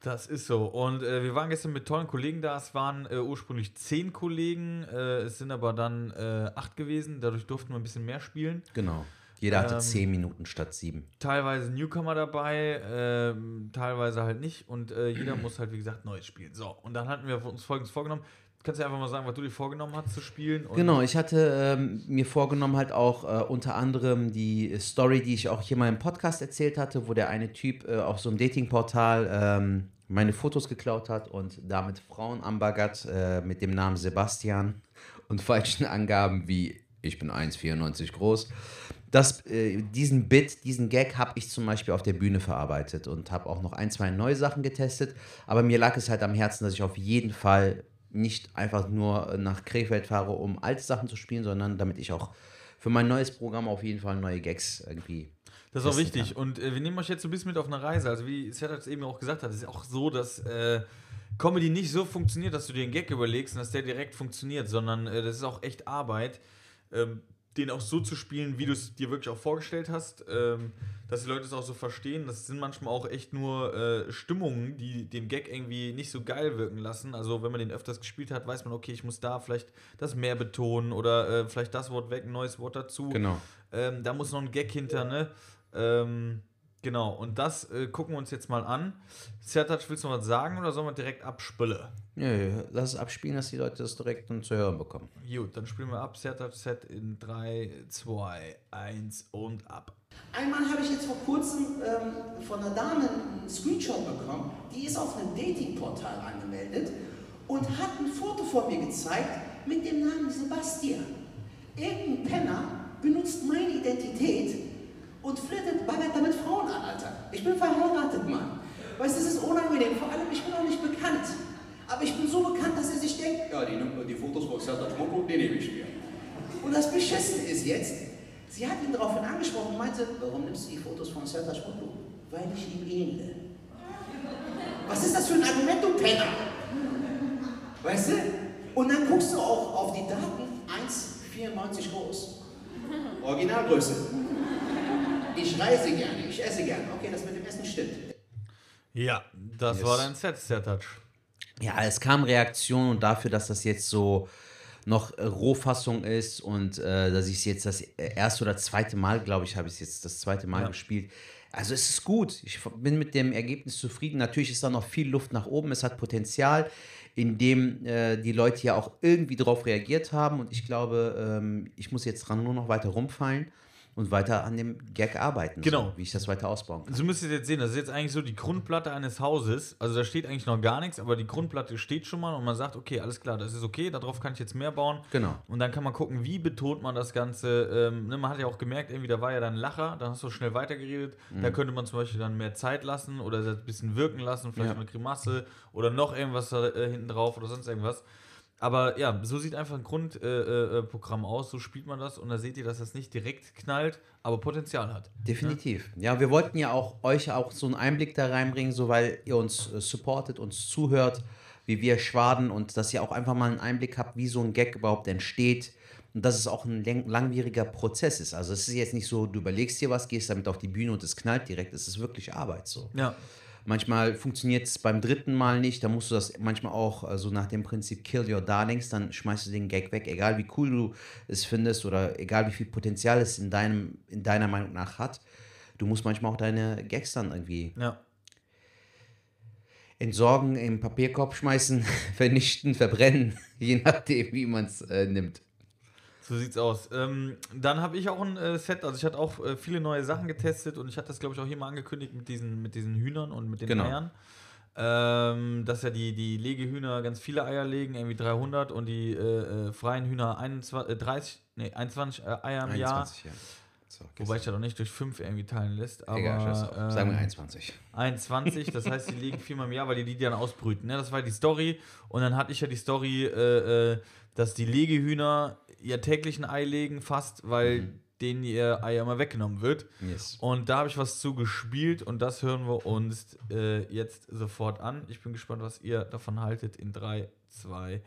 Das ist so. Und äh, wir waren gestern mit tollen Kollegen da. Es waren äh, ursprünglich zehn Kollegen, äh, es sind aber dann äh, acht gewesen. Dadurch durften wir ein bisschen mehr spielen. Genau. Jeder hatte Ähm, zehn Minuten statt sieben. teilweise Newcomer dabei, ähm, teilweise halt nicht. Und äh, jeder muss halt, wie gesagt, Neues spielen. So, und dann hatten wir uns folgendes vorgenommen. Kannst du einfach mal sagen, was du dir vorgenommen hast zu spielen? Genau, ich hatte ähm, mir vorgenommen, halt auch äh, unter anderem die Story, die ich auch hier mal im Podcast erzählt hatte, wo der eine Typ äh, auf so einem Datingportal ähm, meine Fotos geklaut hat und damit Frauen anbaggert äh, mit dem Namen Sebastian und falschen Angaben wie ich bin 1,94 groß. Das, äh, diesen Bit, diesen Gag habe ich zum Beispiel auf der Bühne verarbeitet und habe auch noch ein, zwei neue Sachen getestet. Aber mir lag es halt am Herzen, dass ich auf jeden Fall nicht einfach nur nach Krefeld fahre, um alte Sachen zu spielen, sondern damit ich auch für mein neues Programm auf jeden Fall neue Gags irgendwie. Das ist auch wichtig. Und äh, wir nehmen euch jetzt so ein bisschen mit auf eine Reise. Also wie Serhat eben auch gesagt hat, es ist auch so, dass äh, Comedy nicht so funktioniert, dass du dir einen Gag überlegst und dass der direkt funktioniert, sondern äh, das ist auch echt Arbeit, ähm, den auch so zu spielen, wie du es dir wirklich auch vorgestellt hast, ähm, dass die Leute es auch so verstehen. Das sind manchmal auch echt nur äh, Stimmungen, die den Gag irgendwie nicht so geil wirken lassen. Also wenn man den öfters gespielt hat, weiß man, okay, ich muss da vielleicht das mehr betonen oder äh, vielleicht das Wort weg, ein neues Wort dazu. Genau. Ähm, da muss noch ein Gag hinter, ne? Ähm, genau, und das äh, gucken wir uns jetzt mal an. Sertac, willst du noch was sagen oder sollen wir direkt abspülen? Nö, lass es abspielen, dass die Leute das direkt dann zu hören bekommen. Gut, dann spielen wir ab. Sertac Set in 3, 2, 1 und ab. Einmal habe ich jetzt vor kurzem ähm, von einer Dame einen Screenshot bekommen, die ist auf einem Datingportal angemeldet und hat ein Foto von mir gezeigt mit dem Namen Sebastian. Irgendein Penner benutzt meine Identität und flirtet, baggert damit Frauen an, Alter. Ich bin verheiratet, Mann. Weißt du, das ist unangenehm, vor allem ich bin auch nicht bekannt. Aber ich bin so bekannt, dass er sich denkt, ja, die, die Fotos von Sertac Mokko, die nehme ich mir. Und das Beschissen ist jetzt, sie hat ihn daraufhin angesprochen und meinte, warum nimmst du die Fotos von Sertac Mokko? Weil ich ihm ähnle. Was ist das für ein Argument, du Penner? Weißt du? Und dann guckst du auch auf die Daten, 1,94 groß. Originalgröße. Ich reise gerne, ich esse gerne. Okay, das mit dem Essen stimmt. Ja, das Yes. war dein Set, Sertac. Ja, es kam Reaktion und dafür, dass das jetzt so noch Rohfassung ist und äh, dass ich es jetzt das erste oder zweite Mal, glaube ich, habe ich es jetzt das zweite Mal Ja. gespielt. Also es ist gut. Ich bin mit dem Ergebnis zufrieden. Natürlich ist da noch viel Luft nach oben. Es hat Potenzial, indem äh, die Leute ja auch irgendwie darauf reagiert haben. Und ich glaube, ähm, ich muss jetzt dran nur noch weiter rumfallen und weiter an dem Gag arbeiten. Genau. So, wie ich das weiter ausbauen kann. So müsst ihr jetzt sehen, das ist jetzt eigentlich so die Grundplatte eines Hauses. Also da steht eigentlich noch gar nichts, aber die Grundplatte steht schon mal und man sagt, okay, alles klar, das ist okay, darauf kann ich jetzt mehr bauen. Genau. Und dann kann man gucken, wie betont man das Ganze. Ähm, ne, man hat ja auch gemerkt, irgendwie, da war ja dann Lacher, dann hast du schnell weitergeredet. Mhm. Da könnte man zum Beispiel dann mehr Zeit lassen oder ein bisschen wirken lassen, vielleicht Ja. eine Grimasse oder noch irgendwas da äh, hinten drauf oder sonst irgendwas. Aber ja, so sieht einfach ein Grundprogramm äh, äh, Programm aus, so spielt man das und da seht ihr, dass das nicht direkt knallt, aber Potenzial hat. Definitiv. Ja, wir wollten ja auch euch auch so einen Einblick da reinbringen, so weil ihr uns äh, supportet, uns zuhört, wie wir schwaden und dass ihr auch einfach mal einen Einblick habt, wie so ein Gag überhaupt entsteht und dass es auch ein lang- langwieriger Prozess ist. Also es ist jetzt nicht so, du überlegst dir was, gehst damit auf die Bühne und es knallt direkt. Es ist wirklich Arbeit so. Ja. Manchmal funktioniert es beim dritten Mal nicht, da musst du das manchmal auch äh, so nach dem Prinzip Kill Your Darlings, dann schmeißt du den Gag weg, egal wie cool du es findest oder egal wie viel Potenzial es in, deinem, in deiner Meinung nach hat. Du musst manchmal auch deine Gags dann irgendwie Ja. entsorgen, im Papierkorb schmeißen, [laughs] vernichten, verbrennen, [laughs] je nachdem, wie man es äh, nimmt. So sieht's aus. Ähm, dann habe ich auch ein äh, Set, also ich hatte auch äh, viele neue Sachen getestet und ich hatte das, glaube ich, auch hier mal angekündigt mit diesen, mit diesen Hühnern und mit den Genau. Eiern. Ähm, dass ja die, die Legehühner ganz viele Eier legen, irgendwie 300 und die äh, äh, freien Hühner 21, äh, 30, nee, 21 äh, Eier im Jahr. 21, So, Wobei ich ja doch nicht durch 5 irgendwie teilen lässt. Aber, Egal, scheiß. Sagen wir ähm, 21. 21, das heißt, die legen viermal im Jahr, weil die die dann ausbrüten. Ne? Das war die Story. Und dann hatte ich ja die Story, äh, äh, dass die Legehühner ihr täglichen Ei legen, fast, weil Mhm. denen ihr Ei immer weggenommen wird. Yes. Und da habe ich was zu gespielt und das hören wir uns äh, jetzt sofort an. Ich bin gespannt, was ihr davon haltet in 3, 2,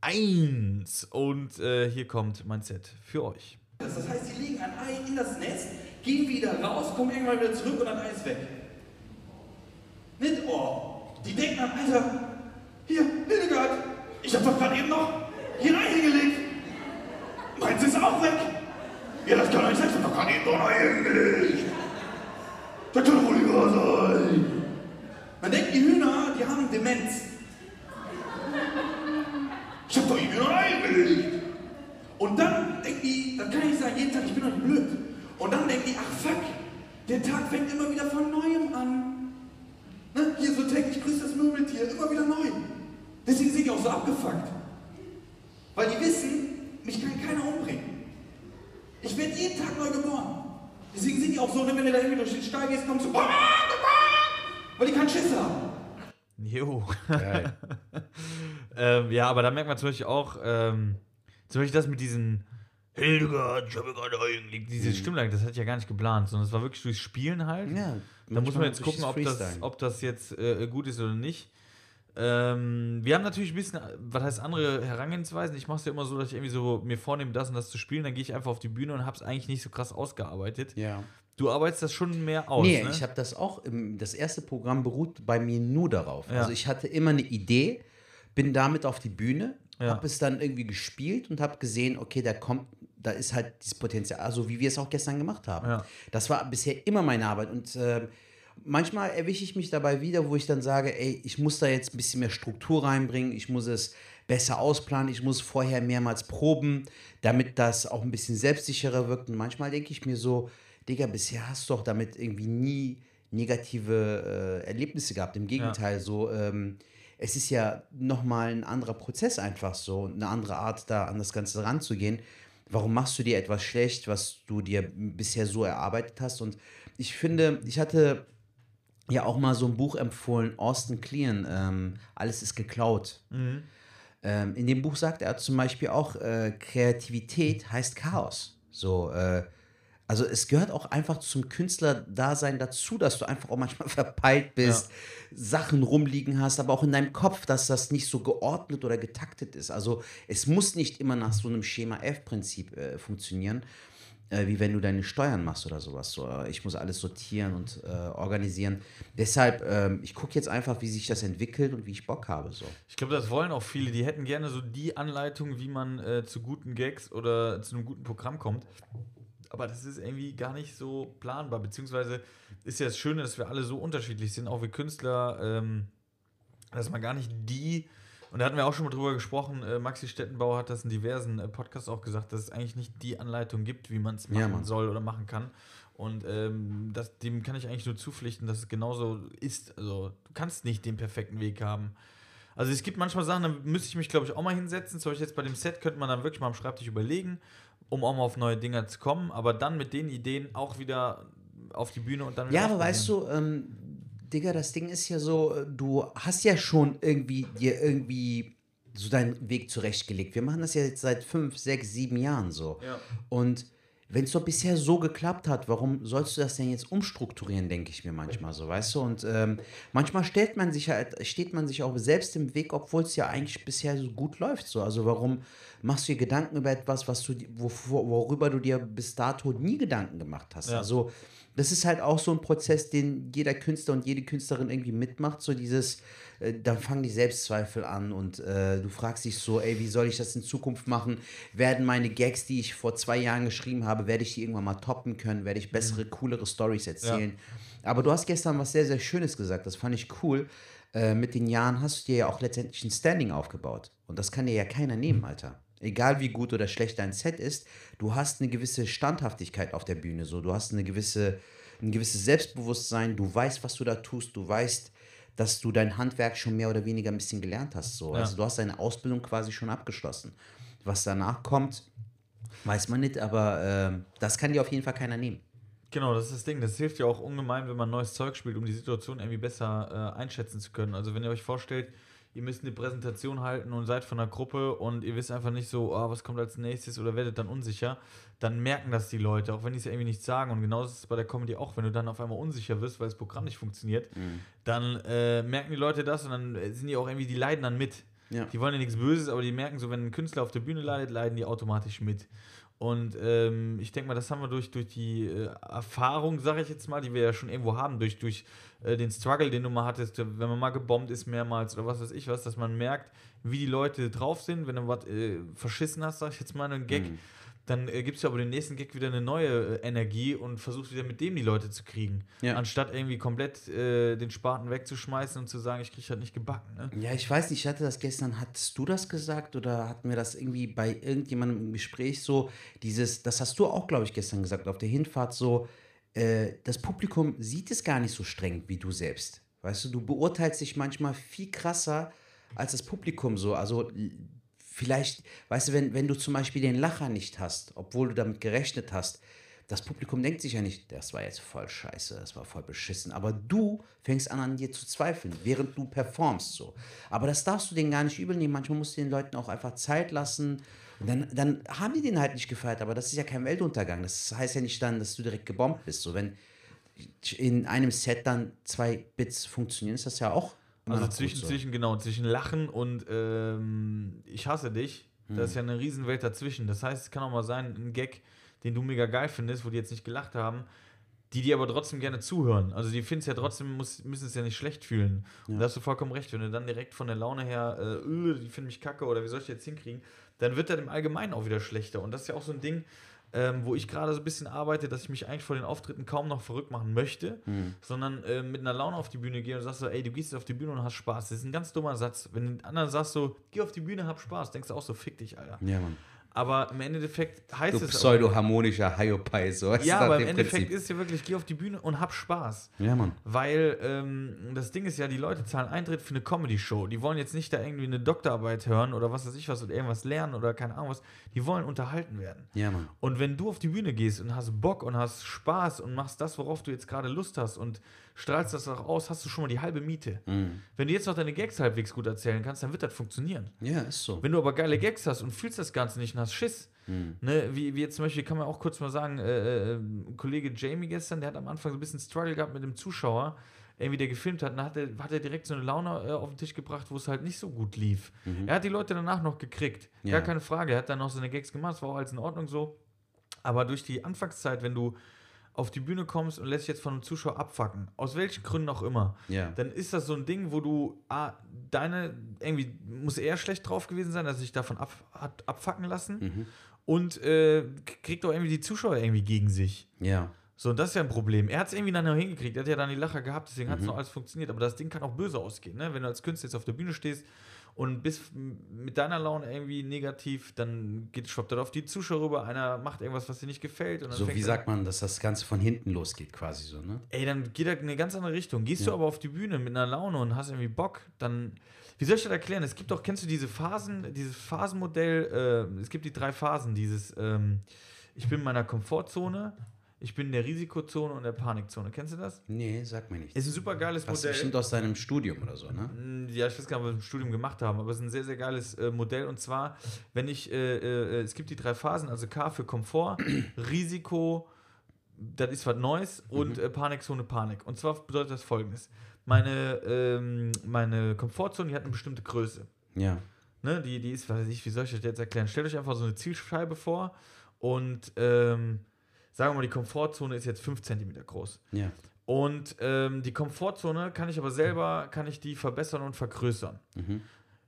1. Und äh, hier kommt mein Set für euch. Das heißt, sie legen ein Ei in das Nest, gehen wieder raus, kommen irgendwann wieder zurück und ein Ei ist weg. Nicht, oh, die denken dann, Alter, hier, Hildegard, ich habe doch gerade eben noch hier ein Ei hingelegt. Meins ist auch weg. Ja, das kann doch nicht sein, ich hab doch gerade eben noch ein Ei hingelegt. Das kann doch wohl nicht wahr sein. Man denkt, die Hühner, die haben Demenz. Ich hab doch eben noch ein Ei hingelegt. Und dann denken die, ach fuck, der Tag fängt immer wieder von Neuem an. Ne? Hier so täglich grüßt das Murmeltier, immer wieder neu. Deswegen sind die auch so abgefuckt. Weil die wissen, mich kann keiner umbringen. Ich werde jeden Tag neu geboren. Deswegen sind die auch so, ne, wenn du da irgendwie durch den Stall gehst, kommst du, weil die keinen Schiss haben. Jo. [laughs] ähm, ja, aber da merkt man zum Beispiel auch, ähm, zum Beispiel das mit diesen Hildegard, ich habe gerade eingelegt, diese Stimmlage, das hatte ich ja gar nicht geplant, sondern es war wirklich durchs Spielen halt. Ja, da muss man jetzt gucken, ob das, ob das jetzt äh, gut ist oder nicht. Ähm, wir haben natürlich ein bisschen, was heißt andere Herangehensweisen. Ich mache es ja immer so, dass ich irgendwie so mir vornehme, das und das zu spielen, dann gehe ich einfach auf die Bühne und habe es eigentlich nicht so krass ausgearbeitet. Ja. Du arbeitest das schon mehr aus, nee, ne? ich habe das auch, im, das erste Programm beruht bei mir nur darauf. Ja. Also ich hatte immer eine Idee, bin damit auf die Bühne, Ja. habe es dann irgendwie gespielt und habe gesehen, okay, da kommt, da ist halt dieses Potenzial, also wie wir es auch gestern gemacht haben. Ja. Das war bisher immer meine Arbeit und äh, manchmal erwische ich mich dabei wieder, wo ich dann sage, ey, ich muss da jetzt ein bisschen mehr Struktur reinbringen, ich muss es besser ausplanen, ich muss vorher mehrmals proben, damit das auch ein bisschen selbstsicherer wirkt. Und manchmal denke ich mir so, Digga, bisher hast du doch damit irgendwie nie negative äh, Erlebnisse gehabt. Im Gegenteil, so, ähm, es ist ja nochmal ein anderer Prozess einfach so, und eine andere Art, da an das Ganze ranzugehen. Warum machst du dir etwas schlecht, was du dir bisher so erarbeitet hast? Und ich finde, ich hatte ja auch mal so ein Buch empfohlen, Austin Kleon, ähm, Alles ist geklaut. Ähm, in dem Buch sagt er zum Beispiel auch, äh, Kreativität heißt Chaos. So, äh, also es gehört auch einfach zum Künstlerdasein dazu, dass du einfach auch manchmal [laughs] verpeilt bist, Sachen rumliegen hast, aber auch in deinem Kopf, dass das nicht so geordnet oder getaktet ist. Also es muss nicht immer nach so einem Schema F-Prinzip äh, funktionieren, äh, wie wenn du deine Steuern machst oder sowas. So, äh, ich muss alles sortieren und äh, organisieren. Deshalb, ähm, ich gucke jetzt einfach, wie sich das entwickelt und wie ich Bock habe. So. Ich glaube, das wollen auch viele. Die hätten gerne so die Anleitung, wie man äh, zu guten Gags oder zu einem guten Programm kommt. Aber das ist irgendwie gar nicht so planbar. Beziehungsweise ist ja das Schöne, dass wir alle so unterschiedlich sind, auch wir Künstler, ähm, dass man gar nicht die. Und da hatten wir auch schon mal drüber gesprochen. Äh, Maxi Stettenbauer hat das in diversen äh, Podcasts auch gesagt, dass es eigentlich nicht die Anleitung gibt, wie man es machen Ja, soll oder machen kann. Und ähm, das, dem kann ich eigentlich nur zupflichten, dass es genauso ist. Also, du kannst nicht den perfekten Weg haben. Also es gibt manchmal Sachen, da müsste ich mich, glaube ich, auch mal hinsetzen. Zum Beispiel jetzt bei dem Set könnte man dann wirklich mal am Schreibtisch überlegen, um auch mal auf neue Dinger zu kommen, aber dann mit den Ideen auch wieder auf die Bühne und dann wieder Ja, aber weißt du, ähm, Digga, das Ding ist ja so, äh, du hast ja schon irgendwie dir irgendwie so deinen Weg zurechtgelegt. Wir machen das ja jetzt seit fünf, sechs, sieben Jahren so. Ja. Und wenn es doch bisher so geklappt hat, warum sollst du das denn jetzt umstrukturieren, denke ich mir manchmal so, weißt du? Und ähm, manchmal stellt man sich halt, steht man sich auch selbst im Weg, obwohl es ja eigentlich bisher so gut läuft. So. Also warum machst du dir Gedanken über etwas, was du, wovor, worüber du dir bis dato nie Gedanken gemacht hast? Ja. Also das ist halt auch so ein Prozess, den jeder Künstler und jede Künstlerin irgendwie mitmacht. So dieses, äh, dann fangen die Selbstzweifel an und äh, du fragst dich so, ey, wie soll ich das in Zukunft machen? Werden meine Gags, die ich vor zwei Jahren geschrieben habe, werde ich die irgendwann mal toppen können? Werde ich bessere, coolere Stories erzählen? Aber du hast gestern was sehr, sehr Schönes gesagt. Das fand ich cool. Äh, mit den Jahren hast du dir ja auch letztendlich ein Standing aufgebaut. Und das kann dir ja keiner nehmen, Alter. Egal wie gut oder schlecht dein Set ist, du hast eine gewisse Standhaftigkeit auf der Bühne. So, du hast eine gewisse, ein gewisses Selbstbewusstsein, du weißt, was du da tust, du weißt, dass du dein Handwerk schon mehr oder weniger ein bisschen gelernt hast. So. Ja. Also du hast deine Ausbildung quasi schon abgeschlossen. Was danach kommt, weiß man nicht, aber ähm, das kann dir auf jeden Fall keiner nehmen. Genau, das ist das Ding. Das hilft ja auch ungemein, wenn man neues Zeug spielt, um die Situation irgendwie besser äh, einschätzen zu können. Also wenn ihr euch vorstellt, ihr müsst eine Präsentation halten und seid von einer Gruppe und ihr wisst einfach nicht so, ah, was kommt als nächstes oder werdet dann unsicher, dann merken das die Leute, auch wenn die es irgendwie nicht sagen. Und genauso ist es bei der Comedy auch, wenn du dann auf einmal unsicher wirst, weil das Programm nicht funktioniert, dann äh, merken die Leute das und dann sind die auch irgendwie, die leiden dann mit. Ja. Die wollen ja nichts Böses, aber die merken so, wenn ein Künstler auf der Bühne leidet, leiden die automatisch mit. Und ähm, ich denke mal, das haben wir durch, durch die äh, Erfahrung, sage ich jetzt mal, die wir ja schon irgendwo haben, durch, durch äh, den Struggle, den du mal hattest, wenn man mal gebombt ist mehrmals oder was weiß ich was, dass man merkt, wie die Leute drauf sind, wenn du was äh, verschissen hast, sag ich jetzt mal, einen Gag, dann äh, gibst du aber den nächsten Gag wieder eine neue äh, Energie und versuchst wieder mit dem die Leute zu kriegen. Ja. Anstatt irgendwie komplett äh, den Spaten wegzuschmeißen und zu sagen, ich krieg halt nicht gebacken. Ne? Ja, ich weiß nicht, ich hatte das gestern, hattest du das gesagt oder hatten wir das irgendwie bei irgendjemandem im Gespräch so, dieses, das hast du auch, glaube ich, gestern gesagt, auf der Hinfahrt so, äh, das Publikum sieht es gar nicht so streng wie du selbst. Weißt du, du beurteilst dich manchmal viel krasser als das Publikum so. Also vielleicht, weißt du, wenn, wenn du zum Beispiel den Lacher nicht hast, obwohl du damit gerechnet hast, das Publikum denkt sich ja nicht, das war jetzt voll scheiße, das war voll beschissen. Aber du fängst an, an dir zu zweifeln, während du performst so. Aber das darfst du denen gar nicht übel nehmen. Manchmal musst du den Leuten auch einfach Zeit lassen. Und dann, dann haben die den halt nicht gefeiert. Aber das ist ja kein Weltuntergang. Das heißt ja nicht dann, dass du direkt gebombt bist. So, wenn in einem Set dann zwei Bits funktionieren, ist das ja auch. Also zwischen, so. zwischen, genau, zwischen Lachen und ähm, ich hasse dich, da ist ja eine Riesenwelt dazwischen. Das heißt, es kann auch mal sein, ein Gag, den du mega geil findest, wo die jetzt nicht gelacht haben, die dir aber trotzdem gerne zuhören. Also die finden es ja trotzdem, muss, müssen es ja nicht schlecht fühlen. Und da hast du vollkommen recht, wenn du dann direkt von der Laune her, äh, öh, die finden mich kacke oder wie soll ich das jetzt hinkriegen, dann wird das im Allgemeinen auch wieder schlechter. Und das ist ja auch so ein Ding, ähm, wo ich gerade so ein bisschen arbeite, dass ich mich eigentlich vor den Auftritten kaum noch verrückt machen möchte, sondern äh, mit einer Laune auf die Bühne gehe und sagst so, ey, du gehst jetzt auf die Bühne und hast Spaß. Das ist ein ganz dummer Satz. Wenn du den anderen sagst so, geh auf die Bühne, hab Spaß, denkst du auch so, fick dich, Alter. Ja, Mann. Aber im Endeffekt heißt Du es pseudo-harmonischer Hiopai, so. ja, aber im Endeffekt Prinzip. ist es ja wirklich, geh auf die Bühne und hab Spaß. Ja, Mann. Weil ähm, das Ding ist ja, die Leute zahlen Eintritt für eine Comedy-Show. Die wollen jetzt nicht da irgendwie eine Doktorarbeit hören oder was weiß ich was oder irgendwas lernen oder keine Ahnung was. Die wollen unterhalten werden. Ja, Mann. Und wenn du auf die Bühne gehst und hast Bock und hast Spaß und machst das, worauf du jetzt gerade Lust hast und strahlst das auch aus, hast du schon mal die halbe Miete. Mhm. Wenn du jetzt noch deine Gags halbwegs gut erzählen kannst, dann wird das funktionieren. Ja, ist so. Wenn du aber geile Gags hast und fühlst das Ganze nicht und hast Schiss, Mhm. ne, wie, wie jetzt zum Beispiel, kann man auch kurz mal sagen, äh, äh, ein Kollege Jamie gestern, der hat am Anfang so ein bisschen Struggle gehabt mit dem Zuschauer, irgendwie der gefilmt hat, und dann hat er, hat er direkt so eine Laune äh, auf den Tisch gebracht, wo es halt nicht so gut lief. Er hat die Leute danach noch gekriegt, Ja. gar keine Frage, er hat dann noch seine Gags gemacht, es war auch alles in Ordnung so, aber durch die Anfangszeit, wenn du auf die Bühne kommst und lässt dich jetzt von einem Zuschauer abfacken, aus welchen Gründen auch immer, Ja. dann ist das so ein Ding, wo du, ah, deine, irgendwie muss er schlecht drauf gewesen sein, dass er sich davon ab, hat abfacken lassen Mhm. und äh, kriegt auch irgendwie die Zuschauer irgendwie gegen sich. Ja. So, und das ist ja ein Problem. Er hat es irgendwie dann noch hingekriegt. Er hat ja dann die Lacher gehabt, deswegen Mhm. hat es noch alles funktioniert. Aber das Ding kann auch böse ausgehen, ne? Wenn du als Künstler jetzt auf der Bühne stehst und bist mit deiner Laune irgendwie negativ, dann geht schwappt das auf die Zuschauer rüber. Einer macht irgendwas, was dir nicht gefällt. So wie sagt man, dass das Ganze von hinten losgeht, quasi so, ne? Ey, dann geht er in eine ganz andere Richtung. Gehst du aber auf die Bühne mit einer Laune und hast irgendwie Bock, dann. Wie soll ich das erklären? Es gibt doch, kennst du diese Phasen, dieses Phasenmodell, äh, es gibt die drei Phasen, dieses, ähm, ich bin in meiner Komfortzone, ich bin in der Risikozone und der Panikzone. Kennst du das? Nee, sag mir nichts. Ist ein super geiles Das Modell. bestimmt aus deinem Studium oder so, ne? Mm, Ja, ich weiß gar nicht, was wir im Studium gemacht haben, aber es ist ein sehr, sehr geiles äh, Modell. Und zwar, wenn ich, äh, äh, es gibt die drei Phasen, also K für Komfort, [clears throat] Risiko, das ist was Neues und äh, Panikzone, Panik. Und zwar bedeutet das folgendes. Meine, ähm, meine Komfortzone, die hat eine bestimmte Größe. Ja. Ne? Die, die ist, weiß ich, wie soll ich das jetzt erklären? Stellt euch einfach so eine Zielscheibe vor und ähm, sagen wir mal, die Komfortzone ist jetzt 5 cm groß. Ja. Und ähm, die Komfortzone kann ich aber selber, kann ich die verbessern und vergrößern. Mhm.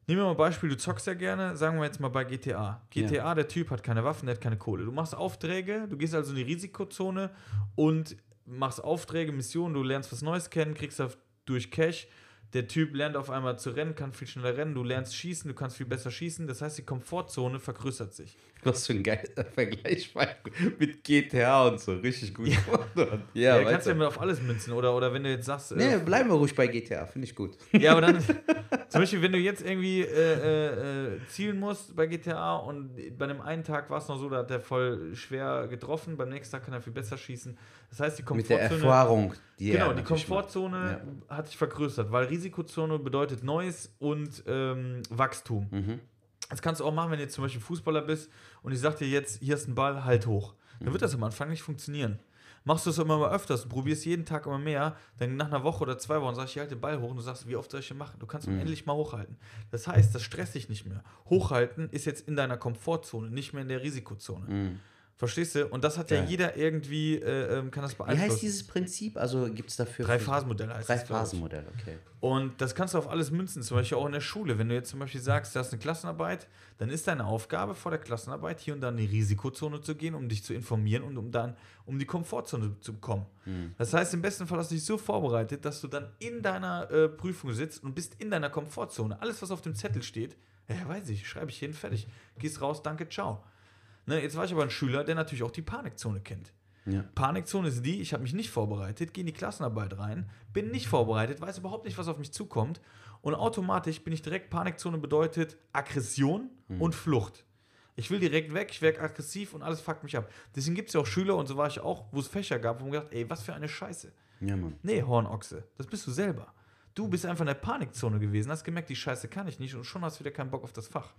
Nehmen wir mal ein Beispiel, du zockst ja gerne, sagen wir jetzt mal bei GTA. GTA, der Typ hat keine Waffen, der hat keine Kohle. Du machst Aufträge, du gehst also in die Risikozone und machst Aufträge, Missionen, du lernst was Neues kennen, kriegst durch Cash. Der Typ lernt auf einmal zu rennen, kann viel schneller rennen, du lernst schießen, du kannst viel besser schießen. Das heißt, die Komfortzone vergrößert sich. Was für ein geiler [laughs] Vergleich mit GTA und so. Richtig gut. Ja, [laughs] Ja, ja kannst du ja auf alles münzen. Oder, oder wenn du jetzt sagst, Nee, äh, bleiben wir ruhig bei GTA, finde ich gut. Ja, aber dann, [laughs] zum Beispiel, wenn du jetzt irgendwie äh, äh, äh, zielen musst bei GTA und bei dem einen Tag war es noch so, da hat der voll schwer getroffen, beim nächsten Tag kann er viel besser schießen. Das heißt, die Mit der Komfortzone. Erfahrung, die Genau, er die Komfortzone hat sich vergrößert, weil Risikozone bedeutet Neues und ähm, Wachstum. Mhm. Das kannst du auch machen, wenn du jetzt zum Beispiel Fußballer bist und ich sag dir jetzt, hier ist ein Ball, halt hoch. Dann wird das am Anfang nicht funktionieren. Machst du es immer mal öfters, du probierst jeden Tag immer mehr, dann nach einer Woche oder zwei Wochen sagst du, ich halte den Ball hoch und du sagst, wie oft soll ich den machen? Du kannst ihn endlich mal hochhalten. Das heißt, das stresst dich nicht mehr. Hochhalten ist jetzt in deiner Komfortzone, nicht mehr in der Risikozone. Mhm. Verstehst du? Und das hat ja, Ja. jeder irgendwie, äh, ähm, kann das Wie beeinflussen. heißt dieses Prinzip? Also gibt es dafür. Drei-Phasen-Modell heißt Drei das, glaub ich. Phasen-Modell, okay. Und das kannst du auf alles münzen, zum Beispiel auch in der Schule. Wenn du jetzt zum Beispiel sagst, du hast eine Klassenarbeit, dann ist deine Aufgabe vor der Klassenarbeit, hier und da in die Risikozone zu gehen, um dich zu informieren und um dann um die Komfortzone zu kommen. Das heißt, im besten Fall hast du dich so vorbereitet, dass du dann in deiner äh, Prüfung sitzt und bist in deiner Komfortzone. Alles, was auf dem Zettel steht, ja, weiß ich, schreibe ich hin, fertig. Gehst raus, danke, ciao. Ne, jetzt war ich aber ein Schüler, der natürlich auch die Panikzone kennt. Ja. Panikzone ist die, ich habe mich nicht vorbereitet, gehe in die Klassenarbeit rein, bin nicht vorbereitet, weiß überhaupt nicht, was auf mich zukommt und automatisch bin ich direkt, Panikzone bedeutet Aggression und Flucht. Ich will direkt weg, ich werde aggressiv und alles fuckt mich ab. Deswegen gibt es ja auch Schüler und so war ich auch, wo es Fächer gab, wo man gedacht, ey, was für eine Scheiße. Ja, Mann. Nee, Hornochse, das bist du selber. Du bist einfach in der Panikzone gewesen, hast gemerkt, die Scheiße kann ich nicht und schon hast du wieder keinen Bock auf das Fach.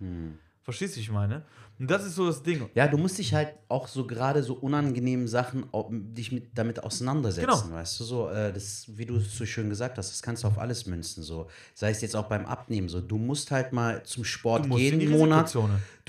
Verstehst du, ich meine? Und das ist so das Ding. Ja, du musst dich halt auch so gerade so unangenehmen Sachen dich mit, damit auseinandersetzen, Genau. weißt du so, äh, das, wie du es so schön gesagt hast, das kannst du auf alles münzen, so, sei es jetzt auch beim Abnehmen, so, du musst halt mal zum Sport im Monat.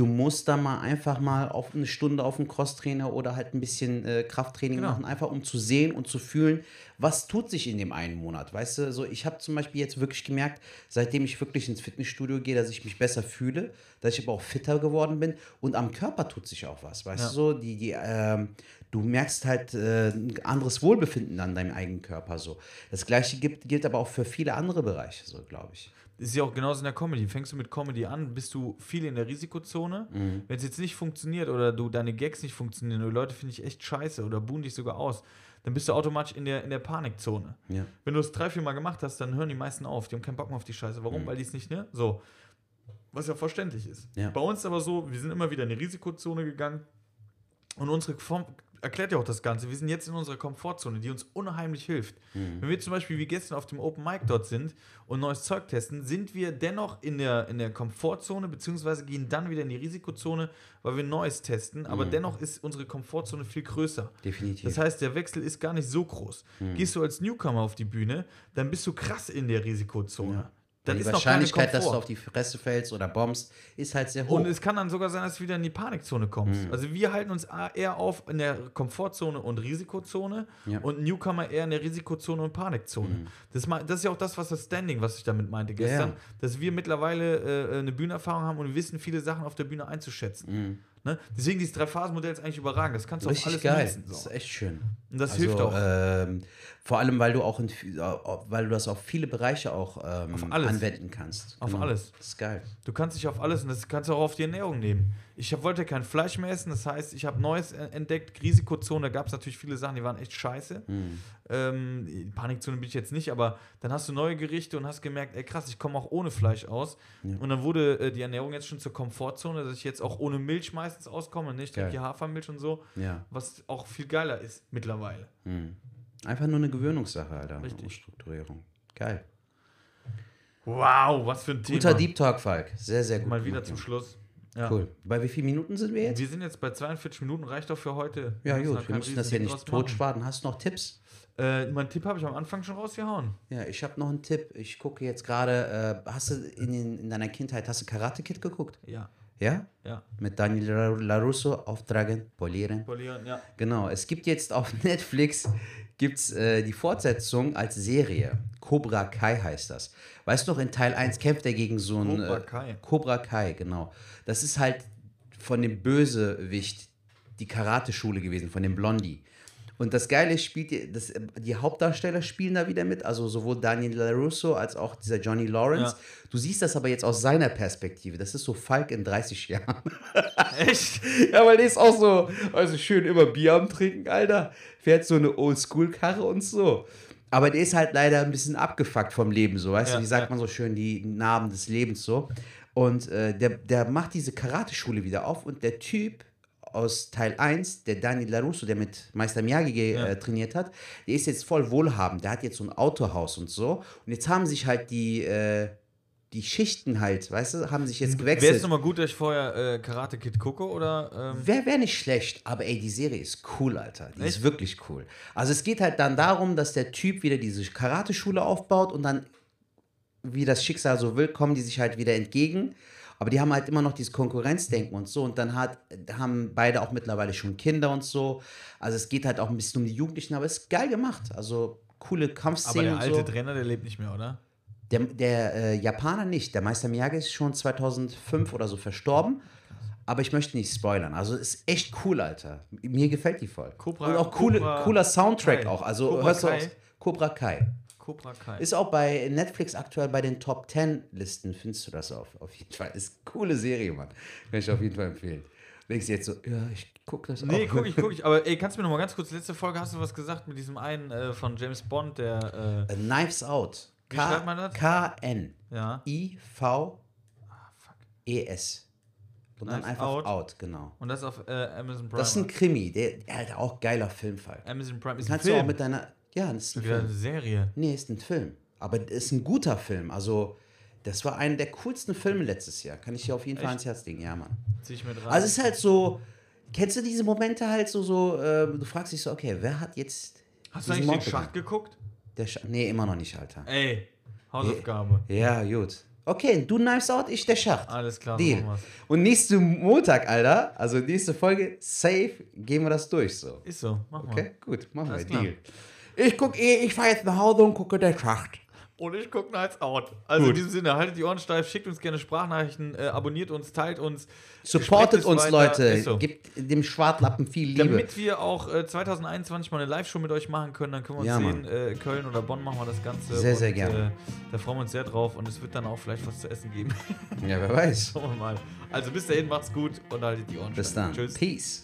Du musst da mal einfach mal auf eine Stunde auf einen Crosstrainer oder halt ein bisschen äh, Krafttraining Genau. machen, einfach um zu sehen und zu fühlen, was tut sich in dem einen Monat, weißt du, so, ich habe zum Beispiel jetzt wirklich gemerkt, seitdem ich wirklich ins Fitnessstudio gehe, dass ich mich besser fühle, dass ich aber auch fitter geworden bin und am Körper tut sich auch was, weißt Ja. du so, die, die, ähm, du merkst halt äh, ein anderes Wohlbefinden an deinem eigenen Körper so. Das gleiche gibt, gilt aber auch für viele andere Bereiche, so glaube ich. Ist ja auch genauso in der Comedy. Fängst du mit Comedy an, bist du viel in der Risikozone. Mhm. Wenn es jetzt nicht funktioniert oder du deine Gags nicht funktionieren oder die Leute finde ich echt scheiße oder buhen dich sogar aus, dann bist du automatisch in der, in der Panikzone. Ja. Wenn du es drei, vier Mal gemacht hast, dann hören die meisten auf. Die haben keinen Bock mehr auf die Scheiße. Warum? Weil die es nicht, ne? So. Was ja verständlich ist. Ja. Bei uns aber so, wir sind immer wieder in die Risikozone gegangen und unsere Form erklärt ja auch das Ganze. Wir sind jetzt in unserer Komfortzone, die uns unheimlich hilft. Wenn wir zum Beispiel wie gestern auf dem Open Mic dort sind und neues Zeug testen, sind wir dennoch in der, in der Komfortzone, beziehungsweise gehen dann wieder in die Risikozone, weil wir Neues testen. Aber dennoch ist unsere Komfortzone viel größer. Definitiv. Das heißt, der Wechsel ist gar nicht so groß. Gehst du als Newcomer auf die Bühne, dann bist du krass in der Risikozone. Dann die Wahrscheinlichkeit, dass du auf die Fresse fällst oder bombst, ist halt sehr hoch. Und es kann dann sogar sein, dass du wieder in die Panikzone kommst. Mhm. Also wir halten uns eher auf in der Komfortzone und Risikozone Ja. Mhm. und Newcomer eher in der Risikozone und Panikzone. Das, ma- das ist ja auch das, was das Standing, was ich damit meinte gestern, ja. dass wir mittlerweile äh, eine Bühnenerfahrung haben und wissen, viele Sachen auf der Bühne einzuschätzen. Ne? Deswegen dieses Drei-Phasen-Modell ist eigentlich überragend. Das kannst du auf. Richtig alles geil. nutzen. Das ist So. echt schön. Und das Also, hilft auch. Ähm, vor allem, weil du auch in, weil du das auf viele Bereiche auch ähm, Auf alles. anwenden kannst. Auf alles. Das ist geil. Du kannst dich auf alles und das kannst du auch auf die Ernährung nehmen. Ich wollte kein Fleisch mehr essen, das heißt, ich habe Neues entdeckt. Risikozone, da gab es natürlich viele Sachen, die waren echt scheiße. Ähm, in Panikzone bin ich jetzt nicht, aber dann hast du neue Gerichte und hast gemerkt, ey krass, ich komme auch ohne Fleisch aus. Und dann wurde äh, die Ernährung jetzt schon zur Komfortzone, dass ich jetzt auch ohne Milch meistens auskomme. Nicht? Hier Hafermilch und so, Ja. was auch viel geiler ist mittlerweile. Einfach nur eine Gewöhnungssache, Alter. Richtig. Umstrukturierung. Geil. Wow, was für ein Thema. Guter Deep Talk, Falk. Sehr, sehr gut. Mal wieder zum. Schluss. Ja. Cool. Bei wie vielen Minuten sind wir jetzt? Wir sind jetzt bei 42 Minuten, reicht doch für heute. Ja, da gut. Wir müssen das ja nicht totschwaden. Hast du noch Tipps? Äh, mein Tipp habe ich am Anfang schon rausgehauen. Ja, ich habe noch einen Tipp. Ich gucke jetzt gerade, äh, hast du in, den, in deiner Kindheit, hast du Karate Kid geguckt? Ja, Ja? ja. Mit Daniel La- LaRusso, Auftragen, Polieren. Polieren, ja. Genau, es gibt jetzt auf [laughs] Netflix gibt's, äh, die Fortsetzung als Serie. Cobra Kai heißt das. Weißt du noch, in Teil 1 kämpft er gegen so einen. Cobra äh, Kai. Cobra Kai, genau. Das ist halt von dem Bösewicht die Karateschule gewesen, von dem Blondie. Und das Geile ist, spielt die, das, die Hauptdarsteller spielen da wieder mit, also sowohl Daniel LaRusso als auch dieser Johnny Lawrence. Ja. Du siehst das aber jetzt aus seiner Perspektive. Das ist so Falk in 30 Jahren. [laughs] Echt? Ja, weil der ist auch so, also schön immer Bier am Trinken, Alter. Fährt so eine Oldschool-Karre und so. Aber der ist halt leider ein bisschen abgefuckt vom Leben, so, weißt Ja, du, wie sagt ja. man so schön, die Narben des Lebens so. Und äh, der, der macht diese Karateschule wieder auf und der Typ aus Teil 1, der Daniel LaRusso, der mit Meister Miyagi Ja. äh, trainiert hat, der ist jetzt voll wohlhabend. Der hat jetzt so ein Autohaus und so. Und jetzt haben sich halt die, äh, die Schichten halt, weißt du, haben sich jetzt Wäre gewechselt. es nochmal gut, dass ich vorher äh, Karate Kid gucke oder. Ähm, Wäre wär nicht schlecht, aber ey, die Serie ist cool, Alter. Die ist Echt? wirklich cool. Also es geht halt dann darum, dass der Typ wieder diese Karateschule aufbaut und dann, wie das Schicksal so will, kommen die sich halt wieder entgegen. Aber die haben halt immer noch dieses Konkurrenzdenken und so. Und dann hat, haben beide auch mittlerweile schon Kinder und so. Also es geht halt auch ein bisschen um die Jugendlichen, aber es ist geil gemacht. Also coole Aber Kampfszenen der und alte so. Trainer, der lebt nicht mehr, oder? Der, der äh, Japaner nicht. Der Meister Miyagi ist schon 2005 oder so verstorben. Aber ich möchte nicht spoilern. Also ist echt cool, Alter. Mir gefällt die voll. Cobra- Und auch coole, Cobra cooler Soundtrack Kai. auch. Also Cobra hörst du Kai. auch Cobra Kai. Cobra Kai. Ist auch bei Netflix aktuell bei den Top 10 Listen. Findest du das auf, auf jeden Fall. Ist eine coole Serie, Mann. Kann ich auf jeden Fall empfehlen. Denkst du jetzt so, ja, ich guck das Nee, auch. guck ich, guck ich. Aber ey, kannst du mir noch mal ganz kurz, letzte Folge hast du was gesagt mit diesem einen äh, von James Bond, der, Äh, Knives Out. Wie schreibt man das? K-N. äh, ja. I-V-E-S. Und dann Knives einfach Out. out. genau. Und das auf äh, Amazon Prime. Das ist ein Krimi. Der, der halt auch geiler Filmfall. Amazon Prime ist ein Kannst du Film. auch mit deiner. Ja, das ist ein Wieder eine Film. Serie. Nee, ist ein Film. Aber das ist ein guter Film. Also, das war einer der coolsten Filme letztes Jahr. Kann ich dir auf jeden Fall Echt? ans Herz legen. Ja, Mann. Zieh ich mir dran. Also, es ist halt so. Kennst du diese Momente halt so, so ähm, du fragst dich so, okay, wer hat jetzt. Hast du eigentlich den Mord Schacht begangen? geguckt? Der Sch nee, immer noch nicht, Alter. Ey, Hausaufgabe. Ja, gut. Okay, du Knives Out, ich der Schacht. Alles klar, Deal. machen. Und nächsten Montag, Alter, also nächste Folge, safe, gehen wir das durch so. Ist so, mach mal. Okay, gut, machen wir, Alles klar. Deal. Ich guck eh, ich fahr jetzt nach Hause und gucke der Schacht. Und ich gucke Nights Out. Also in diesem Sinne, haltet die Ohren steif, schickt uns gerne Sprachnachrichten, äh, abonniert uns, teilt uns. Supportet uns, weiter. Leute. So. Gebt dem Schwartlappen viel Liebe. Damit wir auch äh, 2021 mal eine Live-Show mit euch machen können, dann können wir uns Ja, sehen. Äh, Köln oder Bonn machen wir das Ganze. Sehr, sehr Und, gerne. Äh, da freuen wir uns sehr drauf und es wird dann auch vielleicht was zu essen geben. ja, wer weiß. [laughs] Schauen wir mal. Also bis dahin, macht's gut und haltet die Ohren Bis steif. dann. Tschüss. Peace.